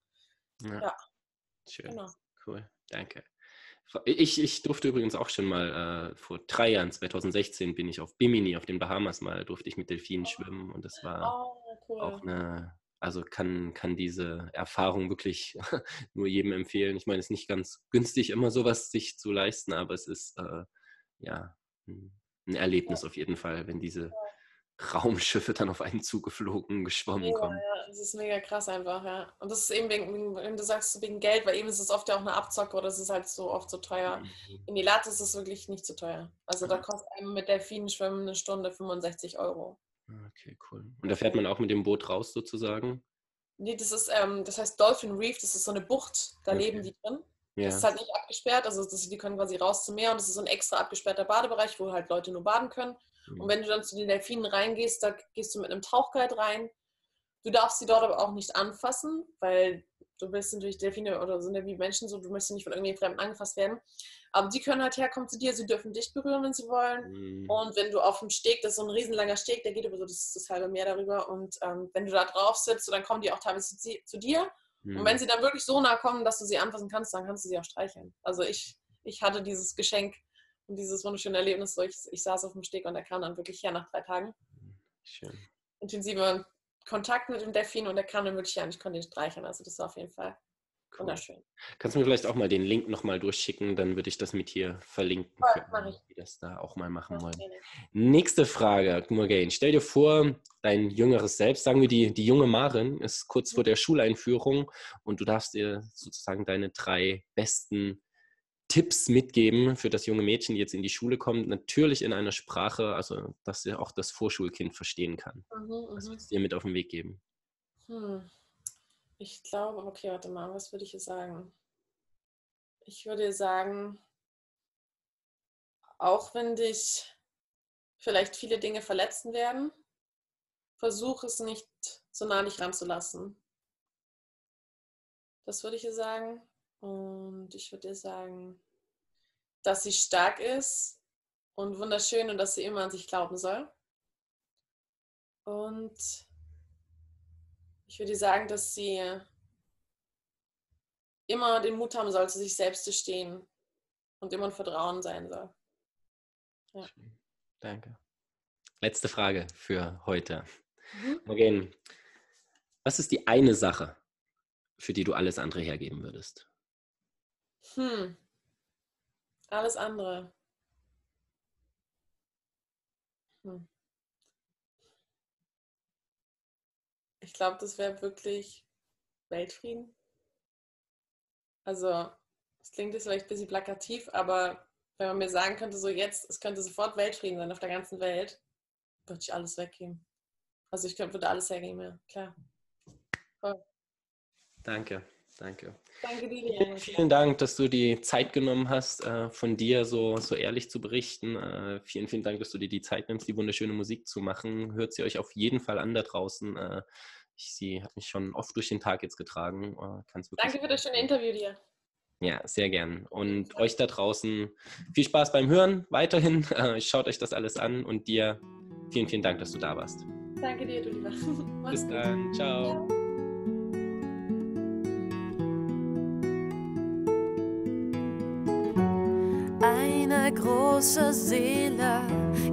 Ja. ja. Schön. Genau. Cool. Danke. Ich, ich durfte übrigens auch schon mal, äh, vor drei Jahren, 2016, bin ich auf Bimini, auf den Bahamas mal, durfte ich mit Delfinen oh. schwimmen und das war oh, cool. auch eine, also kann, kann diese Erfahrung wirklich nur jedem empfehlen. Ich meine, es ist nicht ganz günstig, immer sowas sich zu leisten, aber es ist äh, ja ein Erlebnis auf jeden Fall, wenn diese Raumschiffe dann auf einen zugeflogen, geschwommen kommen. Ja, das ist mega krass einfach, ja. Und das ist eben wegen, wenn du sagst, wegen Geld, weil eben ist es oft ja auch eine Abzocke oder es ist halt so oft so teuer. Mhm. In Elat ist es wirklich nicht so teuer. Also da kostet einem mit Delfinen schwimmen eine Stunde 65 Euro. Okay, cool. Und da fährt man auch mit dem Boot raus sozusagen? Nee, das ist, ähm, das heißt Dolphin Reef, das ist so eine Bucht, da okay. leben die drin. Ja. Das ist halt nicht abgesperrt, also das, die können quasi raus zum Meer und das ist so ein extra abgesperrter Badebereich, wo halt Leute nur baden können. Mhm. Und wenn du dann zu den Delfinen reingehst, da gehst du mit einem Tauchguide rein. Du darfst sie dort aber auch nicht anfassen, weil du willst natürlich Delfine oder sind ja wie Menschen so, du möchtest nicht von irgendwelchen Fremden angefasst werden. Aber die können halt herkommen zu dir, sie dürfen dich berühren, wenn sie wollen. Mhm. Und wenn du auf dem Steg, das ist so ein riesenlanger Steg, der geht über so das, das halbe Meer darüber. Und ähm, wenn du da drauf sitzt, dann kommen die auch teilweise zu, zu dir. Mhm. Und wenn sie dann wirklich so nah kommen, dass du sie anfassen kannst, dann kannst du sie auch streicheln. Also ich, ich hatte dieses Geschenk und dieses wunderschöne Erlebnis, so ich, ich saß auf dem Steg und er kam dann wirklich her nach drei Tagen. Schön. Intensiver Kontakt mit dem Delfin und er kam dann wirklich und ich konnte ihn streicheln. Also das war auf jeden Fall cool. wunderschön. Kannst du mir vielleicht auch mal den Link nochmal durchschicken, dann würde ich das mit hier verlinken, ja, können, die das da auch mal machen wollen. Nächste Frage, Morgan. Stell dir vor, dein jüngeres Selbst, sagen wir die, die junge Marin, ist kurz vor mhm. der Schuleinführung und du darfst dir sozusagen deine drei besten Tipps mitgeben für das junge Mädchen, die jetzt in die Schule kommt, natürlich in einer Sprache, also dass sie auch das Vorschulkind verstehen kann. Mhm, was mhm. würdest du dir mit auf den Weg geben? Hm. Ich glaube, okay, warte mal, was würde ich hier sagen? Ich würde sagen, auch wenn dich vielleicht viele Dinge verletzen werden, versuch es nicht so nah nicht ranzulassen. Das würde ich ihr sagen. Und ich würde dir sagen, dass sie stark ist und wunderschön und dass sie immer an sich glauben soll. Und ich würde dir sagen, dass sie immer den Mut haben soll, zu sich selbst zu stehen und immer ein Vertrauen sein soll. Ja. Danke. Letzte Frage für heute. Mhm. Morgan, was ist die eine Sache, für die du alles andere hergeben würdest? Hm. Alles andere. Hm. Ich glaube, das wäre wirklich Weltfrieden. Also, es klingt jetzt vielleicht ein bisschen plakativ, aber wenn man mir sagen könnte, so jetzt, es könnte sofort Weltfrieden sein auf der ganzen Welt, würde ich alles weggeben. Also ich könnte, würde alles hergeben, ja, klar. Voll. Danke. Danke. Danke dir. Vielen Dank, dass du die Zeit genommen hast, äh, von dir so, so ehrlich zu berichten. Äh, vielen, vielen Dank, dass du dir die Zeit nimmst, die wunderschöne Musik zu machen. Hört sie euch auf jeden Fall an da draußen. Äh, ich, sie hat mich schon oft durch den Tag jetzt getragen. Danke für das schöne Interview dir. Ja, sehr gern. Und euch da draußen viel Spaß beim Hören weiterhin. Schaut euch das alles an und dir vielen, vielen Dank, dass du da warst. Danke dir, du Lieber. Bis dann. Ciao. Ja. Große Seele,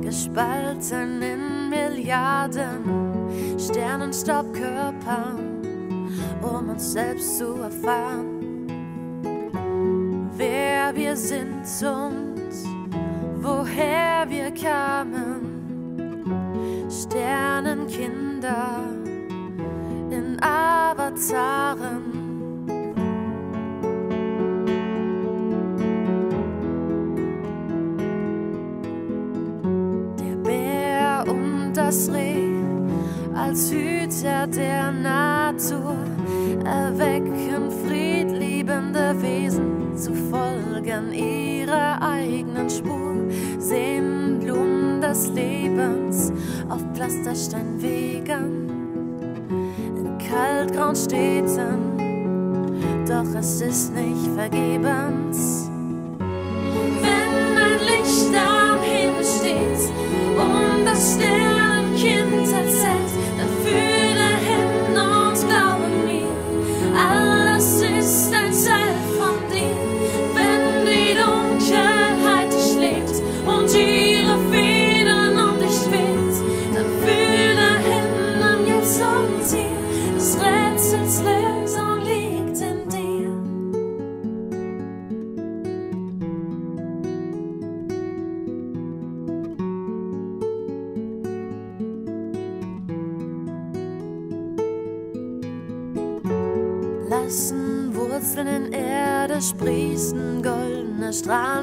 gespalten in Milliarden Sternenstaubkörpern um uns selbst zu erfahren, wer wir sind und woher wir kamen. Sternenkinder in Avataren. Das Reh als Hüter der Natur erwecken friedliebende Wesen zu folgen ihrer eigenen Spur, sehen Blumen des Lebens auf Pflastersteinwegen, in kaltgrauen Städten, doch es ist nicht vergebens. Wenn ein Licht am Himmel steht und das Sternenkind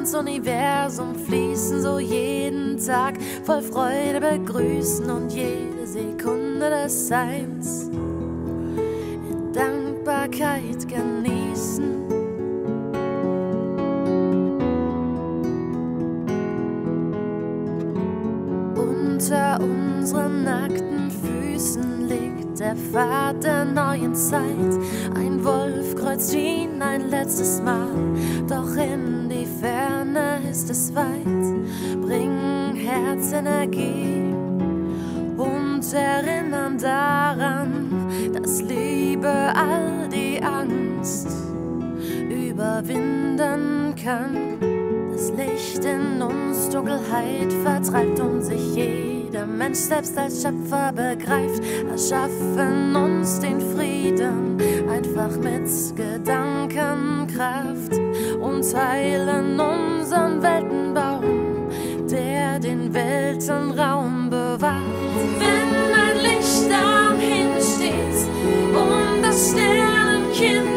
ins Universum fließen, so jeden Tag voll Freude begrüßen und jede Sekunde des Seins in Dankbarkeit genießen. Unter unseren nackten Füßen liegt der Pfad der neuen Zeit. Ein Wolf kreuzt ihn ein letztes Mal, doch in weit. Bring Herzenergie und erinnern daran, dass Liebe all die Angst überwinden kann. Das Licht in uns Dunkelheit vertreibt und sich jeder Mensch selbst als Schöpfer begreift, erschaffen uns den Frieden einfach mit Gedankenkraft und heilen unseren den Weltenraum bewahrt. Wenn ein Licht am Himmel steht und das Sternenkind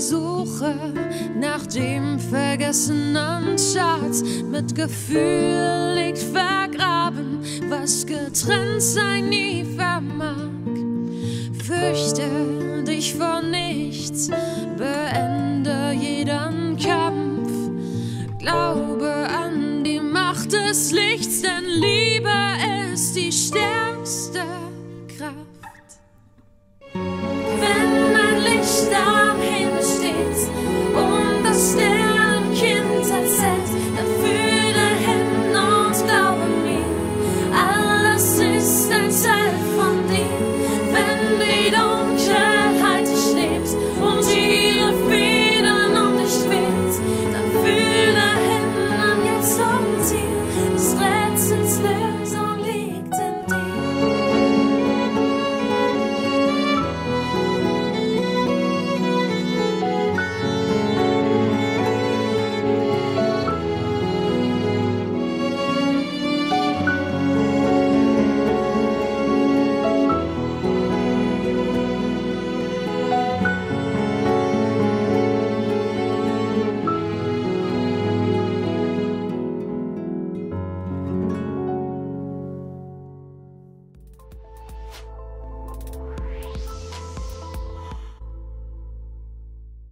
die Suche nach dem vergessenen Schatz. Mit Gefühl liegt vergraben, was getrennt sein nie vermag. Fürchte dich vor nichts, beende jeden Kampf. Glaube an die Macht des Lichts, denn